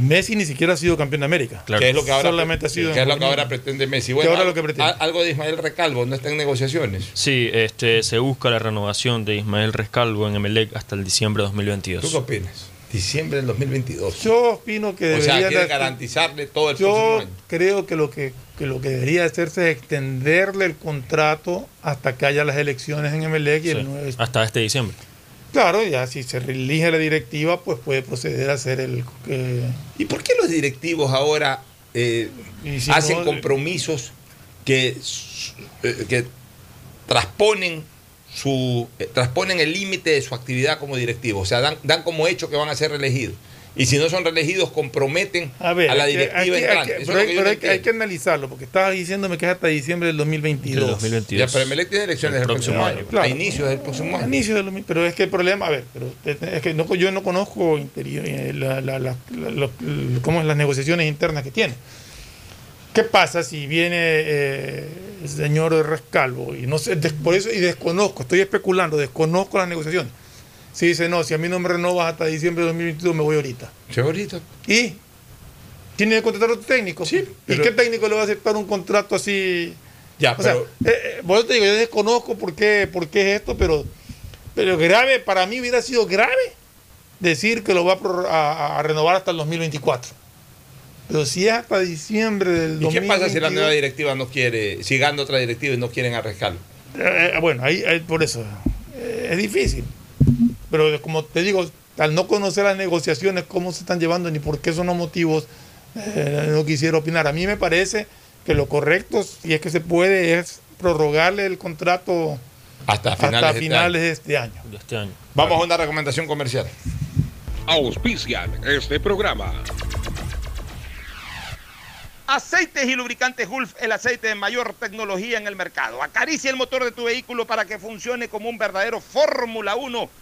Messi ni siquiera ha sido campeón de América. Que es lo que ahora, Solamente ha sido que es lo que ahora pretende Messi. Bueno, ahora lo que pretende. al- algo de Ismael Recalvo, no está en negociaciones. Sí, este, se busca la renovación de Ismael Rescalvo en Emelec hasta el diciembre de 2022. ¿Tú qué opinas? Diciembre del 2022. Yo opino que o sea, debería quiere garantizarle todo el próximo Yo año. creo que lo que, que lo que debería hacerse es extenderle el contrato hasta que haya las elecciones en Emelec y el Sí, nueve- Hasta este diciembre. Claro, ya si se elige la directiva, pues puede proceder a hacer el... eh, ¿Y por qué los directivos ahora eh, si hacen no- compromisos que, eh, que transponen su transponen el límite de su actividad como directivo? O sea, dan, dan como hecho que van a ser reelegidos. Y si no son reelegidos, comprometen a, ver, la directiva hay que- hay entrante. que- Eso pero hay, que yo pero no hay que- hay entiendo. que analizarlo, porque estabas diciéndome que es hasta diciembre del 2022. Del 2022. Ya, pero Emelec tiene elecciones el próximo año, a inicios del próximo año. A inicios del 2000, pero es que el problema, a ver, pero es que no- yo no conozco interior, eh, la- la- la- la- lo- lo- cómo es las negociaciones internas que tiene. ¿Qué pasa si viene eh, el señor Rescalvo y no sé, des- por eso y desconozco, estoy especulando, desconozco las negociaciones. Si dice, no, si a mí no me renovas hasta diciembre de 2022, me voy ahorita. Sí, ahorita. ¿Y? ¿Tiene que contratar otro técnico? Sí. ¿Y qué técnico le va a aceptar un contrato así? Ya, o sea, pero- eh, eh, eso te digo, yo desconozco por qué, por qué es esto, pero, pero grave, para mí hubiera sido grave decir que lo va a, pror- a- a renovar hasta el 2024. Pero si es hasta diciembre del ¿Y qué pasa si la 2022, nueva directiva no quiere, si gana otra directiva y no quieren arrescarlo? Eh, eh, bueno, ahí, ahí por eso eh, es difícil. Pero como te digo, al no conocer las negociaciones, cómo se están llevando ni por qué son los motivos, eh, no quisiera opinar. A mí me parece que lo correcto, si es que se puede, es prorrogarle el contrato Hasta finales, hasta de, este finales año. de este año. De este año. Vamos a una recomendación comercial. Auspician este programa. Aceites y lubricantes Gulf, el aceite de mayor tecnología en el mercado. Acaricia el motor de tu vehículo para que funcione como un verdadero Fórmula 1